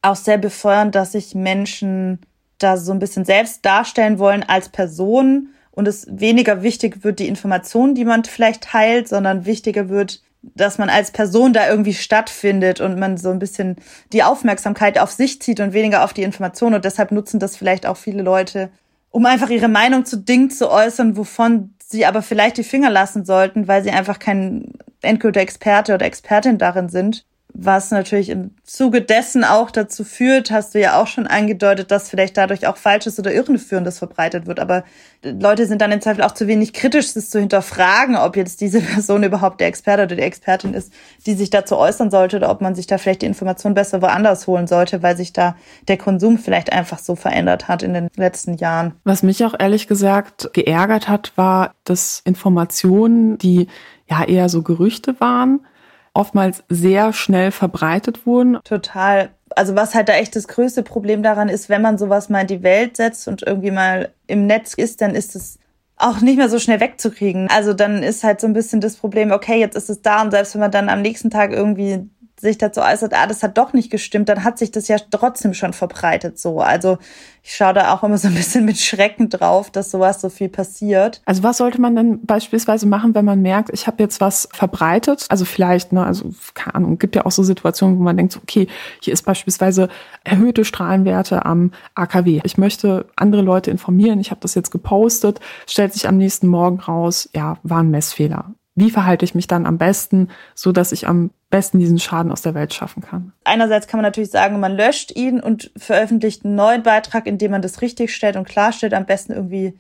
auch sehr befeuern, dass sich Menschen da so ein bisschen selbst darstellen wollen als Person und es weniger wichtig wird, die Informationen, die man vielleicht teilt, sondern wichtiger wird, dass man als Person da irgendwie stattfindet und man so ein bisschen die Aufmerksamkeit auf sich zieht und weniger auf die Information. Und deshalb nutzen das vielleicht auch viele Leute, um einfach ihre Meinung zu Dingen zu äußern, wovon sie aber vielleicht die Finger lassen sollten, weil sie einfach kein endgültiger Experte oder Expertin darin sind was natürlich im Zuge dessen auch dazu führt, hast du ja auch schon angedeutet, dass vielleicht dadurch auch Falsches oder Irreführendes verbreitet wird. Aber Leute sind dann im Zweifel auch zu wenig kritisch, das zu hinterfragen, ob jetzt diese Person überhaupt der Experte oder die Expertin ist, die sich dazu äußern sollte oder ob man sich da vielleicht die Information besser woanders holen sollte, weil sich da der Konsum vielleicht einfach so verändert hat in den letzten Jahren. Was mich auch ehrlich gesagt geärgert hat, war, dass Informationen, die ja eher so Gerüchte waren, oftmals sehr schnell verbreitet wurden. Total. Also was halt da echt das größte Problem daran ist, wenn man sowas mal in die Welt setzt und irgendwie mal im Netz ist, dann ist es auch nicht mehr so schnell wegzukriegen. Also dann ist halt so ein bisschen das Problem, okay, jetzt ist es da und selbst wenn man dann am nächsten Tag irgendwie sich dazu äußert, ah, das hat doch nicht gestimmt, dann hat sich das ja trotzdem schon verbreitet so. Also ich schaue da auch immer so ein bisschen mit Schrecken drauf, dass sowas so viel passiert. Also was sollte man dann beispielsweise machen, wenn man merkt, ich habe jetzt was verbreitet? Also vielleicht, ne, also keine Ahnung, gibt ja auch so Situationen, wo man denkt, okay, hier ist beispielsweise erhöhte Strahlenwerte am AKW. Ich möchte andere Leute informieren, ich habe das jetzt gepostet, stellt sich am nächsten Morgen raus, ja, war ein Messfehler wie verhalte ich mich dann am besten, so dass ich am besten diesen Schaden aus der Welt schaffen kann? Einerseits kann man natürlich sagen, man löscht ihn und veröffentlicht einen neuen Beitrag, in dem man das richtig stellt und klarstellt, am besten irgendwie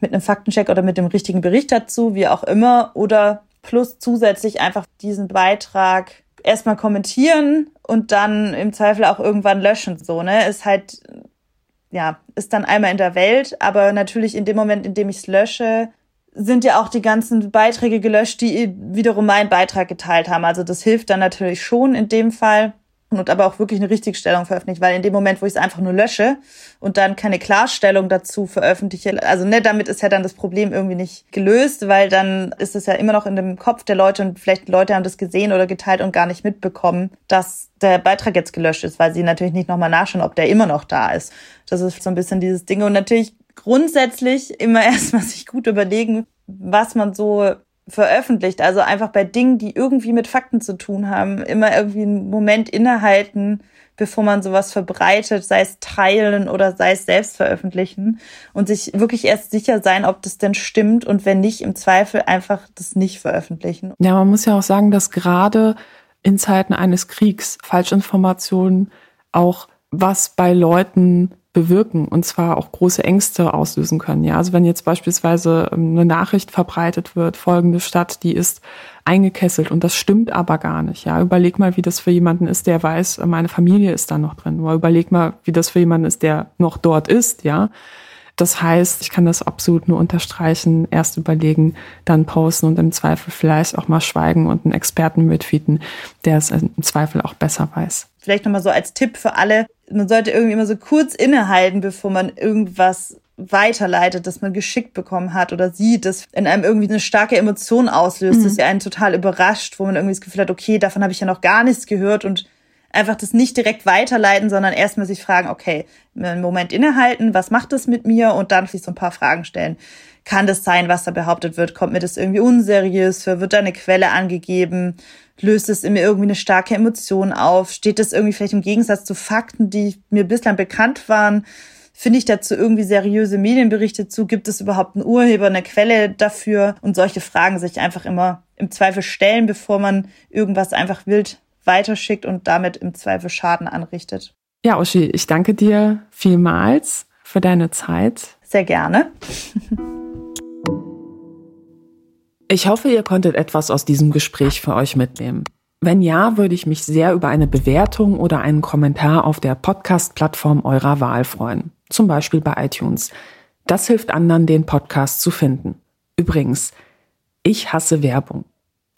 mit einem Faktencheck oder mit dem richtigen Bericht dazu, wie auch immer, oder plus zusätzlich einfach diesen Beitrag erstmal kommentieren und dann im Zweifel auch irgendwann löschen, so, ne? Ist halt, ja, ist dann einmal in der Welt, aber natürlich in dem Moment, in dem ich es lösche, sind ja auch die ganzen Beiträge gelöscht, die wiederum meinen Beitrag geteilt haben. Also das hilft dann natürlich schon in dem Fall und aber auch wirklich eine Richtigstellung veröffentlicht, weil in dem Moment, wo ich es einfach nur lösche und dann keine Klarstellung dazu veröffentliche, also ne, damit ist ja dann das Problem irgendwie nicht gelöst, weil dann ist es ja immer noch in dem Kopf der Leute und vielleicht Leute haben das gesehen oder geteilt und gar nicht mitbekommen, dass der Beitrag jetzt gelöscht ist, weil sie natürlich nicht nochmal nachschauen, ob der immer noch da ist. Das ist so ein bisschen dieses Ding und natürlich grundsätzlich immer erstmal sich gut überlegen, was man so veröffentlicht. Also einfach bei Dingen, die irgendwie mit Fakten zu tun haben, immer irgendwie einen Moment innehalten, bevor man sowas verbreitet, sei es teilen oder sei es selbst veröffentlichen und sich wirklich erst sicher sein, ob das denn stimmt und wenn nicht, im Zweifel einfach das nicht veröffentlichen. Ja, man muss ja auch sagen, dass gerade in Zeiten eines Kriegs Falschinformationen auch was bei Leuten bewirken und zwar auch große Ängste auslösen können. Ja, also wenn jetzt beispielsweise ähm, eine Nachricht verbreitet wird, folgende Stadt, die ist eingekesselt und das stimmt aber gar nicht. Ja, überleg mal, wie das für jemanden ist, der weiß, meine Familie ist da noch drin. Oder überleg mal, wie das für jemanden ist, der noch dort ist. Ja, das heißt, ich kann das absolut nur unterstreichen, erst überlegen, dann posten und im Zweifel vielleicht auch mal schweigen und einen Experten mitfieten, der es im Zweifel auch besser weiß. Vielleicht nochmal so als Tipp für alle, man sollte irgendwie immer so kurz innehalten, bevor man irgendwas weiterleitet, dass man geschickt bekommen hat oder sieht, dass in einem irgendwie eine starke Emotion auslöst, mhm. dass sie einen total überrascht, wo man irgendwie das Gefühl hat, okay, davon habe ich ja noch gar nichts gehört und einfach das nicht direkt weiterleiten, sondern erstmal sich fragen, okay, einen Moment innehalten, was macht das mit mir und dann sich so ein paar Fragen stellen. Kann das sein, was da behauptet wird? Kommt mir das irgendwie unseriös? Wird da eine Quelle angegeben? Löst es in mir irgendwie eine starke Emotion auf? Steht das irgendwie vielleicht im Gegensatz zu Fakten, die mir bislang bekannt waren? Finde ich dazu irgendwie seriöse Medienberichte zu? Gibt es überhaupt einen Urheber, eine Quelle dafür? Und solche Fragen sich einfach immer im Zweifel stellen, bevor man irgendwas einfach wild weiterschickt und damit im Zweifel Schaden anrichtet. Ja, Uschi, ich danke dir vielmals für deine Zeit. Sehr gerne. Ich hoffe, ihr konntet etwas aus diesem Gespräch für euch mitnehmen. Wenn ja, würde ich mich sehr über eine Bewertung oder einen Kommentar auf der Podcast-Plattform eurer Wahl freuen. Zum Beispiel bei iTunes. Das hilft anderen, den Podcast zu finden. Übrigens, ich hasse Werbung.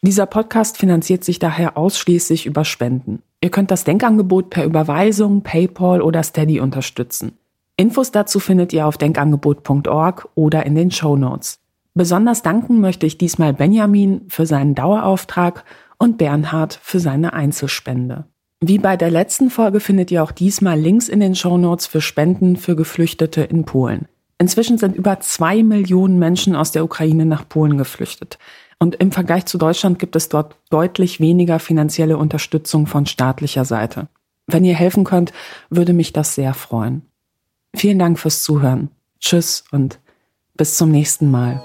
Dieser Podcast finanziert sich daher ausschließlich über Spenden. Ihr könnt das Denkangebot per Überweisung, PayPal oder Steady unterstützen. Infos dazu findet ihr auf denkangebot.org oder in den Show Notes. Besonders danken möchte ich diesmal Benjamin für seinen Dauerauftrag und Bernhard für seine Einzelspende. Wie bei der letzten Folge findet ihr auch diesmal Links in den Show Notes für Spenden für Geflüchtete in Polen. Inzwischen sind über zwei Millionen Menschen aus der Ukraine nach Polen geflüchtet. Und im Vergleich zu Deutschland gibt es dort deutlich weniger finanzielle Unterstützung von staatlicher Seite. Wenn ihr helfen könnt, würde mich das sehr freuen. Vielen Dank fürs Zuhören. Tschüss und bis zum nächsten Mal.